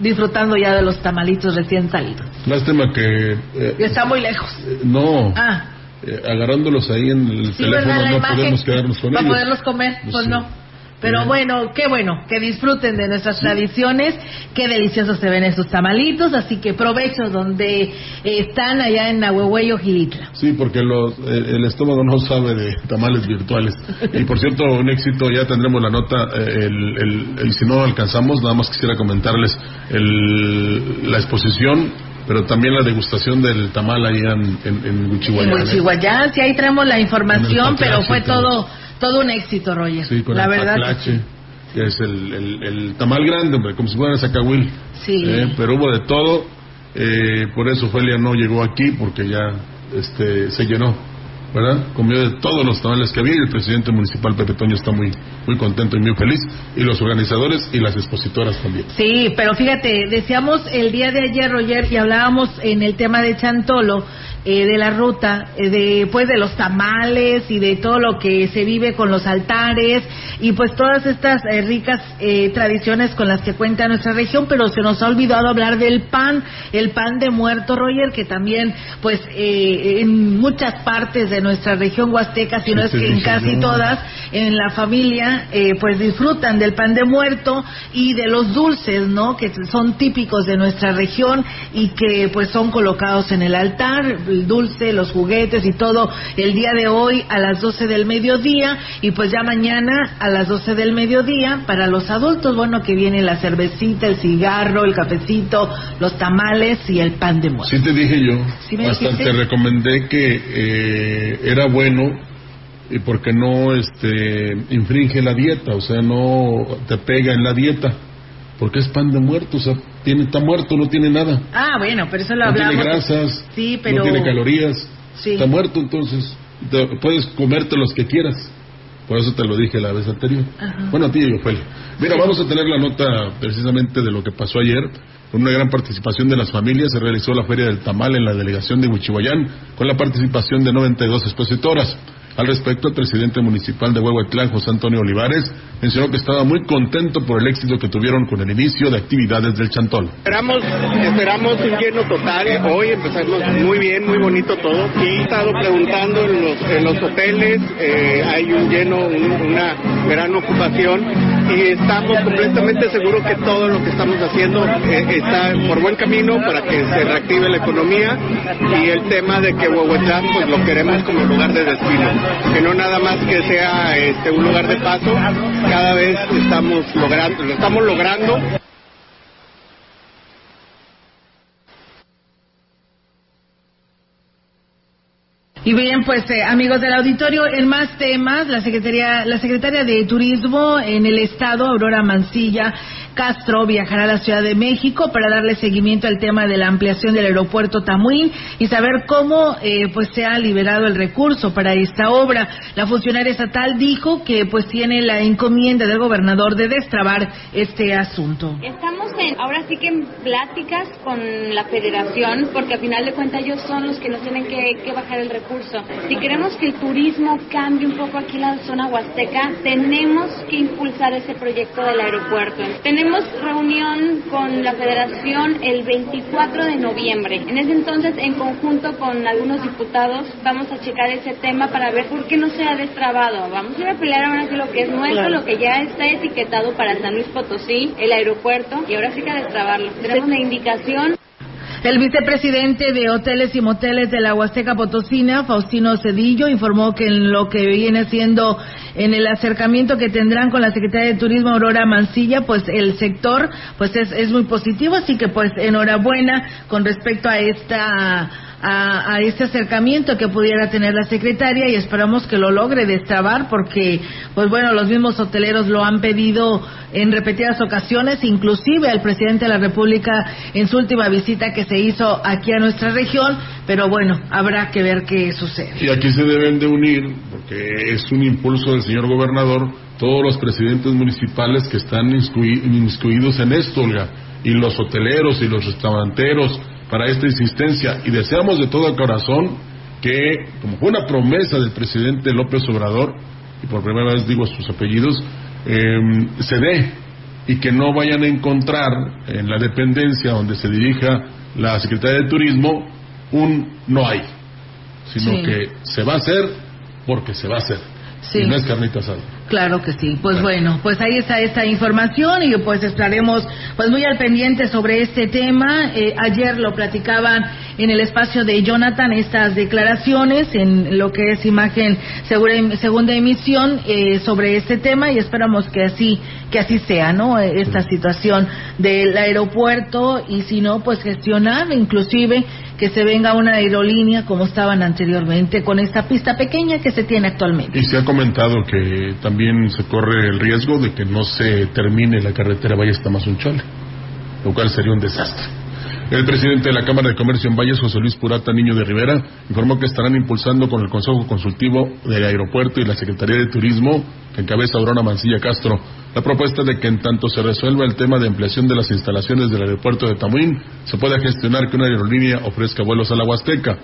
disfrutando ya de los tamalitos recién salidos. Lástima que. eh, está muy lejos. eh, no. Ah, eh, agarrándolos ahí en el sí, teléfono no imagen. podemos quedarnos con Para ellos. poderlos comer, Pues pues no. Pero bueno, qué bueno, que disfruten de nuestras tradiciones, qué deliciosos se ven estos tamalitos, así que provecho donde eh, están allá en Nahuehuello, Gilitla. Sí, porque los, eh, el estómago no sabe de tamales virtuales. *laughs* Y por cierto, un éxito, ya tendremos la nota, eh, el, el- el- si no alcanzamos, nada más quisiera comentarles el- la exposición, pero también la degustación del tamal allá en, en, en Huichihuayán, En ¿eh? Huichihuayán, sí, ahí traemos la información, pero fue todo todo un éxito, Roger. Sí, con la el verdad. que es el, el, el tamal grande, hombre, como si fuera zacahuil. Sí. Eh, pero hubo de todo, eh, por eso Felia no llegó aquí, porque ya este, se llenó, ¿verdad? Comió de todos los tamales que había y el presidente municipal Pepe Toño está muy, muy contento y muy feliz, y los organizadores y las expositoras también. Sí, pero fíjate, decíamos el día de ayer, Roger, y hablábamos en el tema de Chantolo, eh, de la ruta, eh, de pues de los tamales y de todo lo que se vive con los altares y pues todas estas eh, ricas eh, tradiciones con las que cuenta nuestra región, pero se nos ha olvidado hablar del pan, el pan de muerto, Roger, que también pues eh, en muchas partes de nuestra región huasteca, si no es que en casi todas, en la familia, eh, pues disfrutan del pan de muerto y de los dulces, ¿no? Que son típicos de nuestra región y que pues son colocados en el altar, el dulce, los juguetes y todo el día de hoy a las 12 del mediodía y pues ya mañana a las 12 del mediodía para los adultos, bueno, que viene la cervecita, el cigarro, el cafecito, los tamales y el pan de muerto. Sí te dije yo, Sí dijiste. te recomendé que eh, era bueno y porque no este infringe la dieta, o sea, no te pega en la dieta, porque es pan de muerto, o sea, tiene, está muerto, no tiene nada, Ah, bueno, pero eso lo no tiene hablamos. grasas, Sí, pero no tiene calorías, Sí. está muerto, entonces te- puedes comerte los que quieras. Por eso te lo dije la vez anterior. Ajá. Bueno, a ti y Ofelia. Mira, vamos a tener la nota precisamente de lo que pasó ayer. Con una gran participación de las familias se realizó la Feria del Tamal en la delegación de Huichihuayán, con la participación de 92 expositoras. Al respecto, el presidente municipal de Huehuetlán, José Antonio Olivares, mencionó que estaba muy contento por el éxito que tuvieron con el inicio de actividades del Chantol. Esperamos, esperamos un lleno total. Hoy empezamos muy bien, muy bonito todo. Y he estado preguntando en los, en los hoteles, eh, hay un lleno, una gran ocupación y estamos completamente seguros que todo lo que estamos haciendo eh, está por buen camino para que se reactive la economía y el tema de que Huehuetlán pues lo queremos como lugar de destino que no nada más que sea este, un lugar de paso, cada vez estamos logrando, lo estamos logrando. Y bien, pues eh, amigos del auditorio, en más temas, la secretaria, la secretaria de Turismo en el Estado, Aurora Mancilla, Castro viajará a la Ciudad de México para darle seguimiento al tema de la ampliación del aeropuerto Tamuín y saber cómo eh, pues se ha liberado el recurso para esta obra. La funcionaria estatal dijo que pues tiene la encomienda del gobernador de destrabar este asunto. Estamos en, ahora sí que en pláticas con la federación porque a final de cuentas ellos son los que nos tienen que, que bajar el recurso. Si queremos que el turismo cambie un poco aquí en la zona huasteca, tenemos que impulsar ese proyecto del aeropuerto. Tenemos reunión con la federación el 24 de noviembre. En ese entonces, en conjunto con algunos diputados, vamos a checar ese tema para ver por qué no se ha destrabado. Vamos a ir a pelear ahora sí lo que es nuestro, lo que ya está etiquetado para San Luis Potosí, el aeropuerto, y ahora sí que a destrabarlo. Tenemos una indicación. El vicepresidente de Hoteles y Moteles de la Huasteca Potosina, Faustino Cedillo, informó que en lo que viene siendo en el acercamiento que tendrán con la Secretaría de Turismo Aurora Mancilla, pues el sector pues es, es muy positivo, así que pues enhorabuena con respecto a esta a, a, este acercamiento que pudiera tener la secretaria y esperamos que lo logre destrabar porque, pues bueno, los mismos hoteleros lo han pedido en repetidas ocasiones, inclusive al presidente de la República en su última visita que se hizo aquí a nuestra región, pero bueno, habrá que ver qué sucede. Y aquí se deben de unir, porque es un impulso del señor gobernador, todos los presidentes municipales que están inmiscuidos en esto, Olga, y los hoteleros y los restauranteros, para esta insistencia y deseamos de todo corazón que, como fue una promesa del presidente López Obrador, y por primera vez digo sus apellidos, eh, se dé y que no vayan a encontrar en la dependencia donde se dirija la Secretaría de Turismo un no hay, sino Sí. que se va a hacer porque se va a hacer. Sí. Y no es carnita asada. Claro que sí. Pues bueno, pues ahí está esta información y pues estaremos pues muy al pendiente sobre este tema. Eh, ayer lo platicaban en el espacio de Jonathan estas declaraciones en lo que es imagen segura, segunda emisión eh, sobre este tema y esperamos que así que así sea, ¿no? Esta situación del aeropuerto y si no pues gestionar inclusive que se venga una aerolínea como estaban anteriormente con esta pista pequeña que se tiene actualmente. Y se ha comentado que también se corre el riesgo de que no se termine la carretera Valles Tamazunchale, lo cual sería un desastre. El presidente de la Cámara de Comercio en Valles, José Luis Purata Niño de Rivera, informó que estarán impulsando con el Consejo Consultivo del Aeropuerto y la Secretaría de Turismo, que encabeza Aurora Mancilla Castro, la propuesta de que en tanto se resuelva el tema de ampliación de las instalaciones del aeropuerto de Tamuín, se pueda gestionar que una aerolínea ofrezca vuelos a la Huasteca.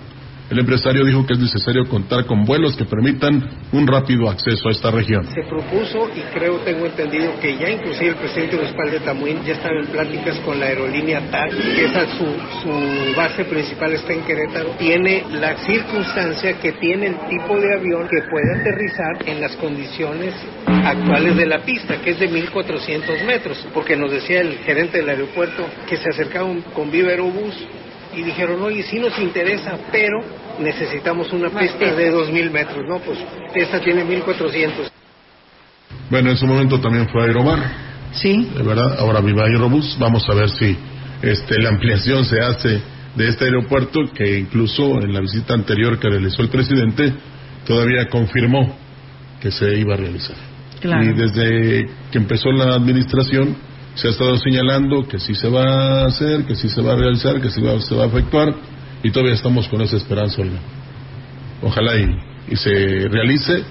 El empresario dijo que es necesario contar con vuelos que permitan un rápido acceso a esta región. Se propuso y creo, tengo entendido que ya inclusive el presidente municipal de Tamuín ya estaba en pláticas con la aerolínea TAC, que esa su, su base principal está en Querétaro. Tiene la circunstancia que tiene el tipo de avión que puede aterrizar en las condiciones actuales de la pista, que es de 1400 metros, porque nos decía el gerente del aeropuerto que se acercaban con Viva y dijeron, oye, sí nos interesa, pero necesitamos una pista de 2.000 metros, ¿no? Pues esta tiene 1.400. Bueno, en su momento también fue Aeromar. Sí. De verdad, ahora viva Aerobús. Vamos a ver si este, la ampliación se hace de este aeropuerto, que incluso en la visita anterior que realizó el presidente, todavía confirmó que se iba a realizar. Claro. Y desde que empezó la administración, se ha estado señalando que sí se va a hacer, que sí se va a realizar, que sí se va a efectuar, y todavía estamos con esa esperanza. Ojalá y, y se realice,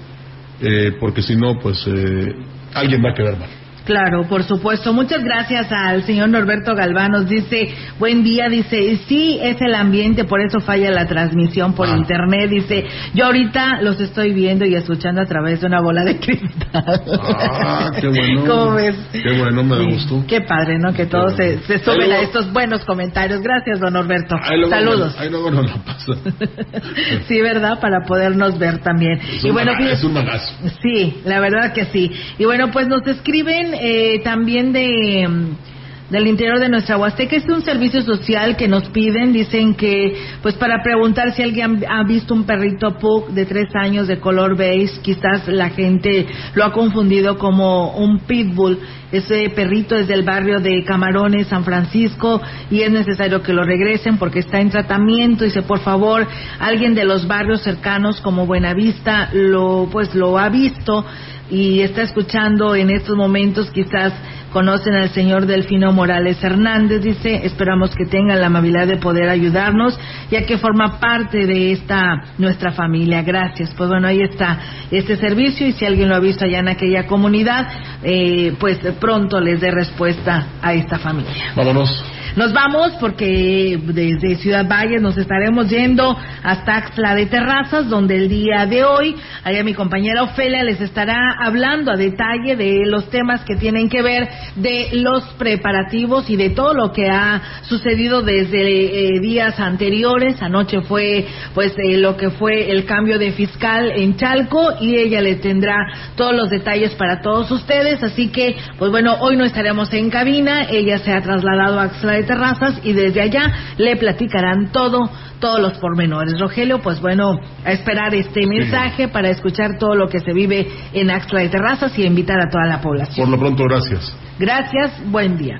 eh, porque si no, pues eh, alguien va a quedar mal. Claro, por supuesto. Muchas gracias al señor Norberto Galván. Nos dice, buen día, dice, sí, es el ambiente, por eso falla la transmisión por Ah. internet. Dice, yo ahorita los estoy viendo y escuchando a través de una bola de cristal. Ah, qué *laughs* bueno. ¿Cómo ves? Qué bueno, me gustó. Qué padre, ¿no? Que todos se, se suben a estos buenos comentarios. Gracias, don Norberto. Ahí luego Saludos. ahí luego nos la pasa. *laughs* Sí, ¿verdad? Para podernos ver también. Es y un bueno, maga- fíjate- es un magazo. Sí, la verdad que sí. Y bueno, pues nos escriben eh, también de mm, del interior de nuestra Huasteca. Es un servicio social que nos piden. Dicen que, pues para preguntar si alguien ha visto un perrito pug de tres años de color beige, quizás la gente lo ha confundido como un pitbull. Ese perrito es del barrio de Camarones, San Francisco, y es necesario que lo regresen porque está en tratamiento. Dice, por favor, alguien de los barrios cercanos como Buenavista lo, pues lo ha visto y está escuchando en estos momentos, quizás conocen al señor Delfino Morales Hernández, dice, esperamos que tengan la amabilidad de poder ayudarnos, ya que forma parte de esta nuestra familia. Gracias. Pues bueno, ahí está este servicio y si alguien lo ha visto allá en aquella comunidad, eh, pues pronto les dé respuesta a esta familia. Vámonos. Nos vamos porque desde Ciudad Valles nos estaremos yendo hasta Axla de Terrazas, donde el día de hoy, allá mi compañera Ofelia les estará hablando a detalle de los temas que tienen que ver de los preparativos y de todo lo que ha sucedido desde eh, días anteriores. Anoche fue pues eh, lo que fue el cambio de fiscal en Chalco y ella le tendrá todos los detalles para todos ustedes. Así que, pues bueno, hoy no estaremos en cabina. Ella se ha trasladado a Axla de Terrazas y desde allá le platicarán todo, todos los pormenores. Rogelio, pues bueno, a esperar este mensaje para escuchar todo lo que se vive en Axla de Terrazas y invitar a toda la población. Por lo pronto, gracias. Gracias, buen día.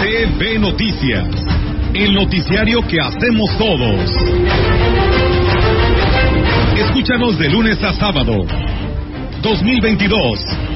CB Noticias, el noticiario que hacemos todos. Escúchanos de lunes a sábado. 2022.